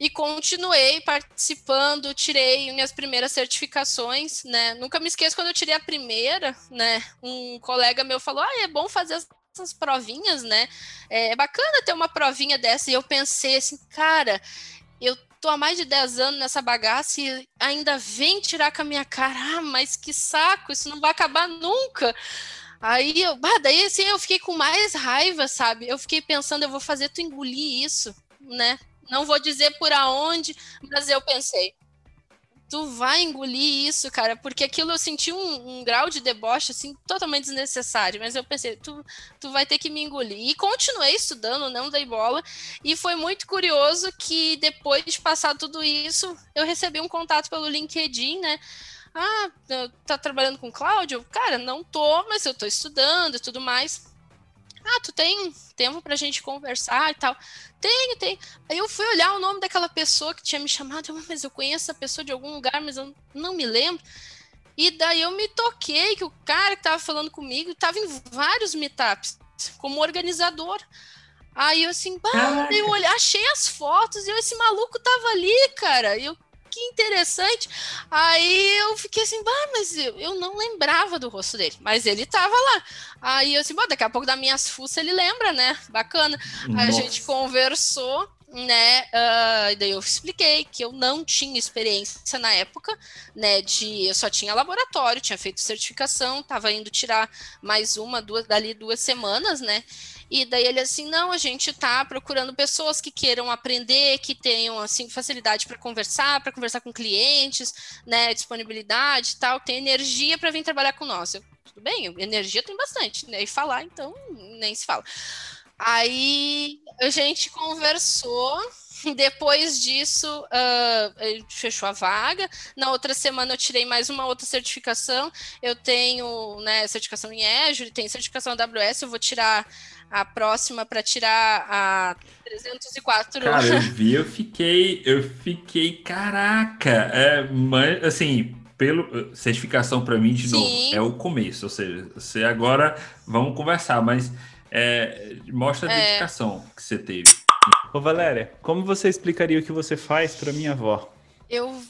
e continuei participando, tirei minhas primeiras certificações, né? Nunca me esqueço quando eu tirei a primeira, né? Um colega meu falou: "Ah, é bom fazer essas provinhas, né? É bacana ter uma provinha dessa". E eu pensei assim, cara, eu tô há mais de 10 anos nessa bagaça e ainda vem tirar com a minha cara. Ah, mas que saco, isso não vai acabar nunca. Aí eu, bah, daí assim, eu fiquei com mais raiva, sabe? Eu fiquei pensando, eu vou fazer tu engolir isso, né? Não vou dizer por aonde, mas eu pensei, tu vai engolir isso, cara, porque aquilo eu senti um, um, grau de deboche, assim, totalmente desnecessário, mas eu pensei, tu, tu vai ter que me engolir. E continuei estudando, não dei bola, e foi muito curioso que depois de passar tudo isso, eu recebi um contato pelo LinkedIn, né, ah, tá trabalhando com Cláudio? Cara, não tô, mas eu tô estudando e tudo mais. Ah, tu tem tempo pra gente conversar e tal? Tenho, tenho. Aí eu fui olhar o nome daquela pessoa que tinha me chamado, eu, mas eu conheço essa pessoa de algum lugar, mas eu não me lembro. E daí eu me toquei que o cara que tava falando comigo estava em vários meetups como organizador. Aí eu assim, bah, eu olhei, achei as fotos e eu, esse maluco tava ali, cara. E eu, que interessante. Aí eu fiquei assim, ah, mas eu, eu não lembrava do rosto dele, mas ele tava lá. Aí eu assim, bom, daqui a pouco das minhas fuças ele lembra, né? Bacana. Nossa. Aí a gente conversou, né? Uh, daí eu expliquei que eu não tinha experiência na época, né? De eu só tinha laboratório, tinha feito certificação, tava indo tirar mais uma, duas, dali duas semanas, né? E daí ele assim, não, a gente está procurando pessoas que queiram aprender, que tenham assim facilidade para conversar, para conversar com clientes, né, disponibilidade tal, tem energia para vir trabalhar com nós. Eu, tudo bem, energia tem bastante, né? E falar, então, nem se fala. Aí a gente conversou. Depois disso, uh, fechou a vaga. Na outra semana, eu tirei mais uma outra certificação. Eu tenho né, certificação em Azure, tenho certificação AWS. Eu vou tirar a próxima para tirar a 304. Cara, eu vi, eu fiquei, eu fiquei, caraca, é, mas, assim, pelo certificação para mim de Sim. novo é o começo, ou seja, você agora vamos conversar, mas é, mostra a é. dedicação que você teve. Ô Valéria, como você explicaria o que você faz para minha avó? Eu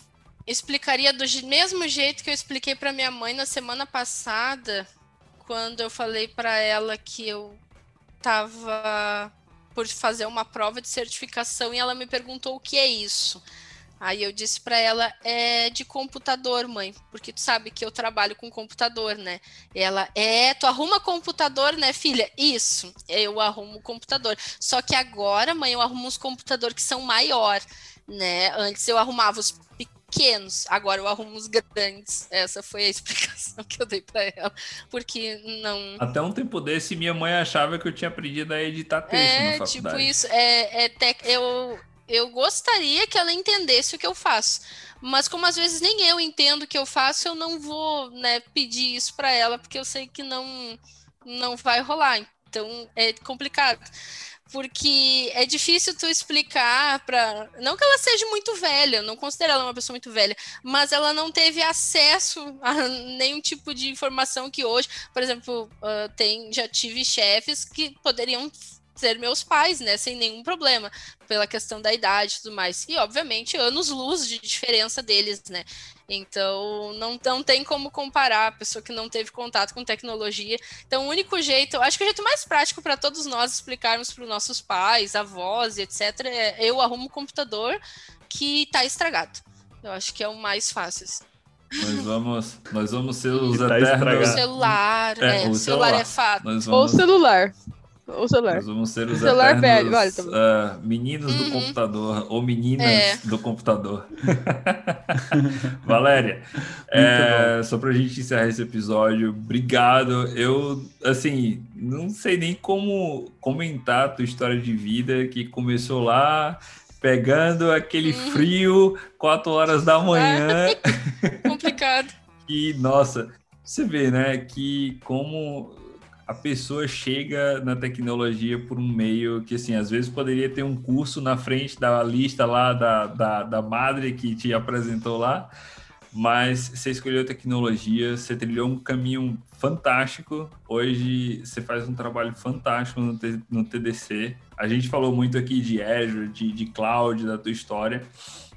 explicaria do mesmo jeito que eu expliquei para minha mãe na semana passada, quando eu falei para ela que eu estava por fazer uma prova de certificação e ela me perguntou o que é isso. Aí eu disse para ela, é de computador, mãe, porque tu sabe que eu trabalho com computador, né? Ela, é, tu arruma computador, né, filha? Isso, eu arrumo computador. Só que agora, mãe, eu arrumo uns computadores que são maior, né? Antes eu arrumava os pequenos, agora eu arrumo os grandes. Essa foi a explicação que eu dei para ela, porque não. Até um tempo desse, minha mãe achava que eu tinha aprendido a editar texto é, na faculdade. Tipo isso, é, é tec... eu, eu gostaria que ela entendesse o que eu faço. Mas como às vezes nem eu entendo o que eu faço, eu não vou né, pedir isso para ela, porque eu sei que não, não vai rolar. Então é complicado porque é difícil tu explicar para não que ela seja muito velha, não considero ela uma pessoa muito velha, mas ela não teve acesso a nenhum tipo de informação que hoje, por exemplo, uh, tem já tive chefes que poderiam ser meus pais, né, sem nenhum problema, pela questão da idade e tudo mais. E, obviamente, anos-luz de diferença deles, né. Então, não, não tem como comparar a pessoa que não teve contato com tecnologia. Então, o único jeito, acho que o jeito mais prático para todos nós explicarmos para os nossos pais, avós e etc., é eu arrumo um computador que está estragado. Eu acho que é o mais fácil. Assim. Nós vamos, nós vamos ser os Tá eternos. O celular, É, é, o celular celular. é fato. Nós Ou vamos, celular. Ou celular. nós vamos ser os Celular eternos velho, vale também. ah, meninos do computador ou meninas É. do computador. Valéria, é, só pra gente encerrar esse episódio, obrigado. Eu, assim, não sei nem como comentar a tua história de vida que começou lá pegando aquele Uhum. frio, 4 horas da manhã. Complicado. E, nossa, você vê, né, que como a pessoa chega na tecnologia por um meio que, assim, às vezes poderia ter um curso na frente da lista lá da, da, da madre que te apresentou lá, mas você escolheu tecnologia, você trilhou um caminho fantástico. Hoje você faz um trabalho fantástico no, no TDC. A gente falou muito aqui de Azure, de, de cloud, da tua história,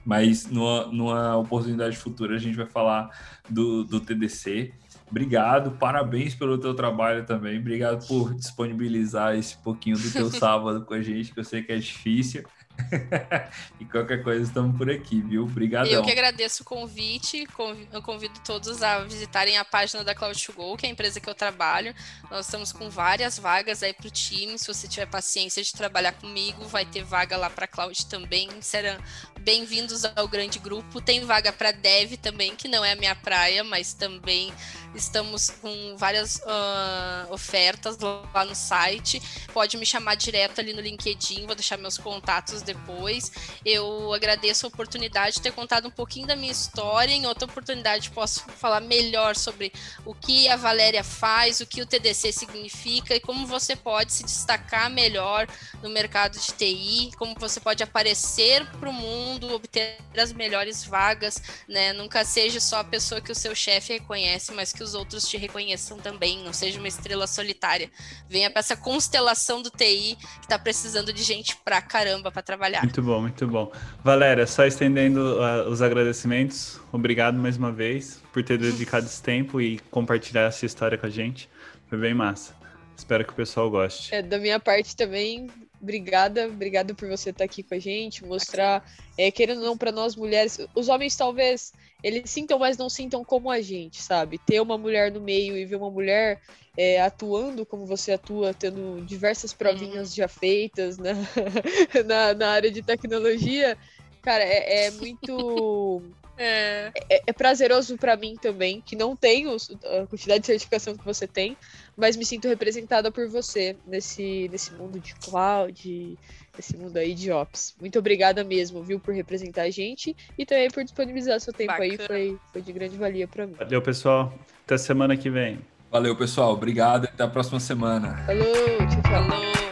mas numa, numa oportunidade futura a gente vai falar do, do TDC. Obrigado, parabéns pelo teu trabalho também. Obrigado por disponibilizar esse pouquinho do teu sábado com a gente, que eu sei que é difícil. e qualquer coisa, estamos por aqui, viu? Obrigadão. Eu que agradeço o convite. convi- Eu convido todos a visitarem a página da Cloud2Go, que é a empresa que eu trabalho. Nós estamos com várias vagas aí para o time. Se você tiver paciência de trabalhar comigo, vai ter vaga lá para Cloud também. Serão bem-vindos ao grande grupo. Tem vaga para Dev também, que não é a minha praia, mas também estamos com várias ah, ofertas lá no site. Pode me chamar direto ali no LinkedIn, vou deixar meus contatos depois. Eu agradeço a oportunidade de ter contado um pouquinho da minha história. Em outra oportunidade, posso falar melhor sobre o que a Valéria faz, o que o TDC significa e como você pode se destacar melhor no mercado de TI, como você pode aparecer para o mundo, obter as melhores vagas, né? Nunca seja só a pessoa que o seu chefe reconhece, mas que os outros te reconheçam também. Não seja uma estrela solitária. Venha para essa constelação do TI que está precisando de gente pra caramba para trabalhar. Muito bom, muito bom. Valéria, só estendendo ah, os agradecimentos, obrigado mais uma vez por ter dedicado esse tempo e compartilhar essa história com a gente. Foi bem massa. Espero que o pessoal goste. É, da minha parte também, obrigada, obrigada por você estar aqui com a gente, mostrar, é, querendo ou não, para nós mulheres, os homens talvez eles sintam, mas não sintam como a gente, sabe? Ter uma mulher no meio e ver uma mulher é, atuando como você atua, tendo diversas provinhas já feitas na, na, na área de tecnologia, cara, é, é muito. É. É, é prazeroso para mim também, que não tenho a quantidade de certificação que você tem, mas me sinto representada por você nesse, nesse mundo de cloud, nesse mundo aí de ops. Muito obrigada mesmo, viu, por representar a gente e também por disponibilizar seu tempo aí, Bacana. foi, foi de grande valia para mim. Valeu, pessoal. Até semana que vem. Valeu, pessoal. Obrigado e até a próxima semana. Falou, tchau, tchau. Falou.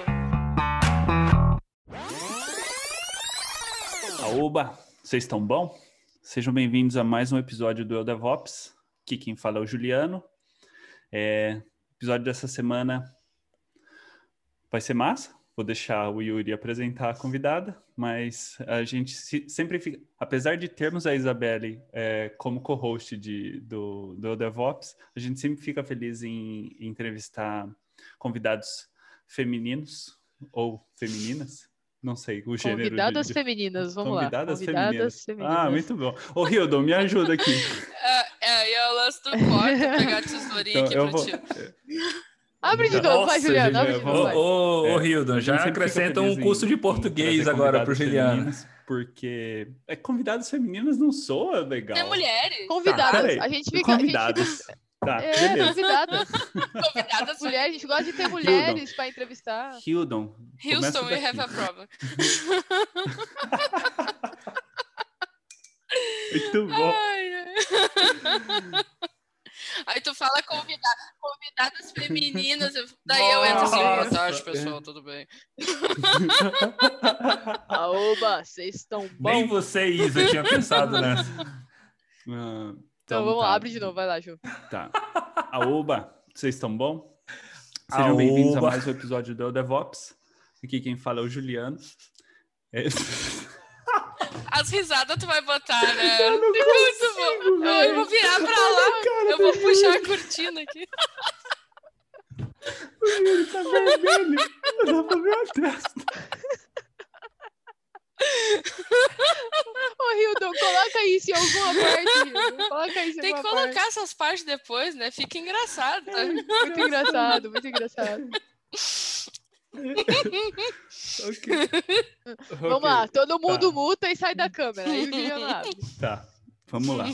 Aoba, vocês estão bom? Sejam bem-vindos a mais um episódio do Eu DevOps. Aqui quem fala é o Juliano. É, episódio dessa semana vai ser massa. Vou deixar o Yuri apresentar a convidada, mas a gente se- sempre fica, apesar de termos a Isabelle é, como co-host do, do DevOps, a gente sempre fica feliz em, em entrevistar convidados femininos ou femininas. Não sei o gênero. de- Convidadas de- femininas, vamos lá. Convidadas, Convidadas femininas. Ah, muito bom. Ô, Hildon, me ajuda aqui. É, é, e é o lance do corte, pegar a tesourinha Então, aqui pra vou... ti. Abre de novo, vai, Nossa, Juliano, abre de novo, Ô, ô, É, Hildon, já fica acrescenta um curso de português agora pro convidadas Juliano. femininas, Porque é, convidadas femininas não soa legal. É mulheres. Convidadas, peraí. a gente fica... A gente Convidadas. Tá, É, beleza. convidadas. Convidadas Mulheres, a gente gosta de ter mulheres para entrevistar. Hildon. Houston, we have a problem. Muito bom. Ai, ai. Aí tu fala convida convidadas femininas, daí eu entro assim, boa Nossa. tarde, pessoal, tudo bem? Aoba, vocês estão Nem bom? você, Isa, tinha pensado nessa. Ah, Então vamos lá, tá. abre de novo, vai lá, Ju. Tá. Aoba, vocês estão bom? Sejam bem-vindos a mais um episódio do Eu DevOps. Aqui quem fala é o Juliano. É- As risadas tu vai botar, né? Eu não Muito consigo, bom. velho. Eu vou virar pra lá, eu vou puxar a cortina aqui. O Yuri tá vermelho. Dá pra ver a testa. Ô, Hildon, coloca isso em alguma parte. Coloca isso em Tem que colocar parte. essas partes depois, né? Fica engraçado. Muito engraçado, muito engraçado. Vamos Ok. lá, todo mundo Tá. muta e sai da câmera. Aí o. Tá, vamos lá.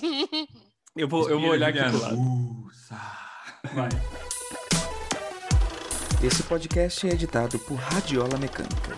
Eu vou, eu vou olhar aqui pro lado. Vai. Esse podcast é editado por Radiola Mecânica.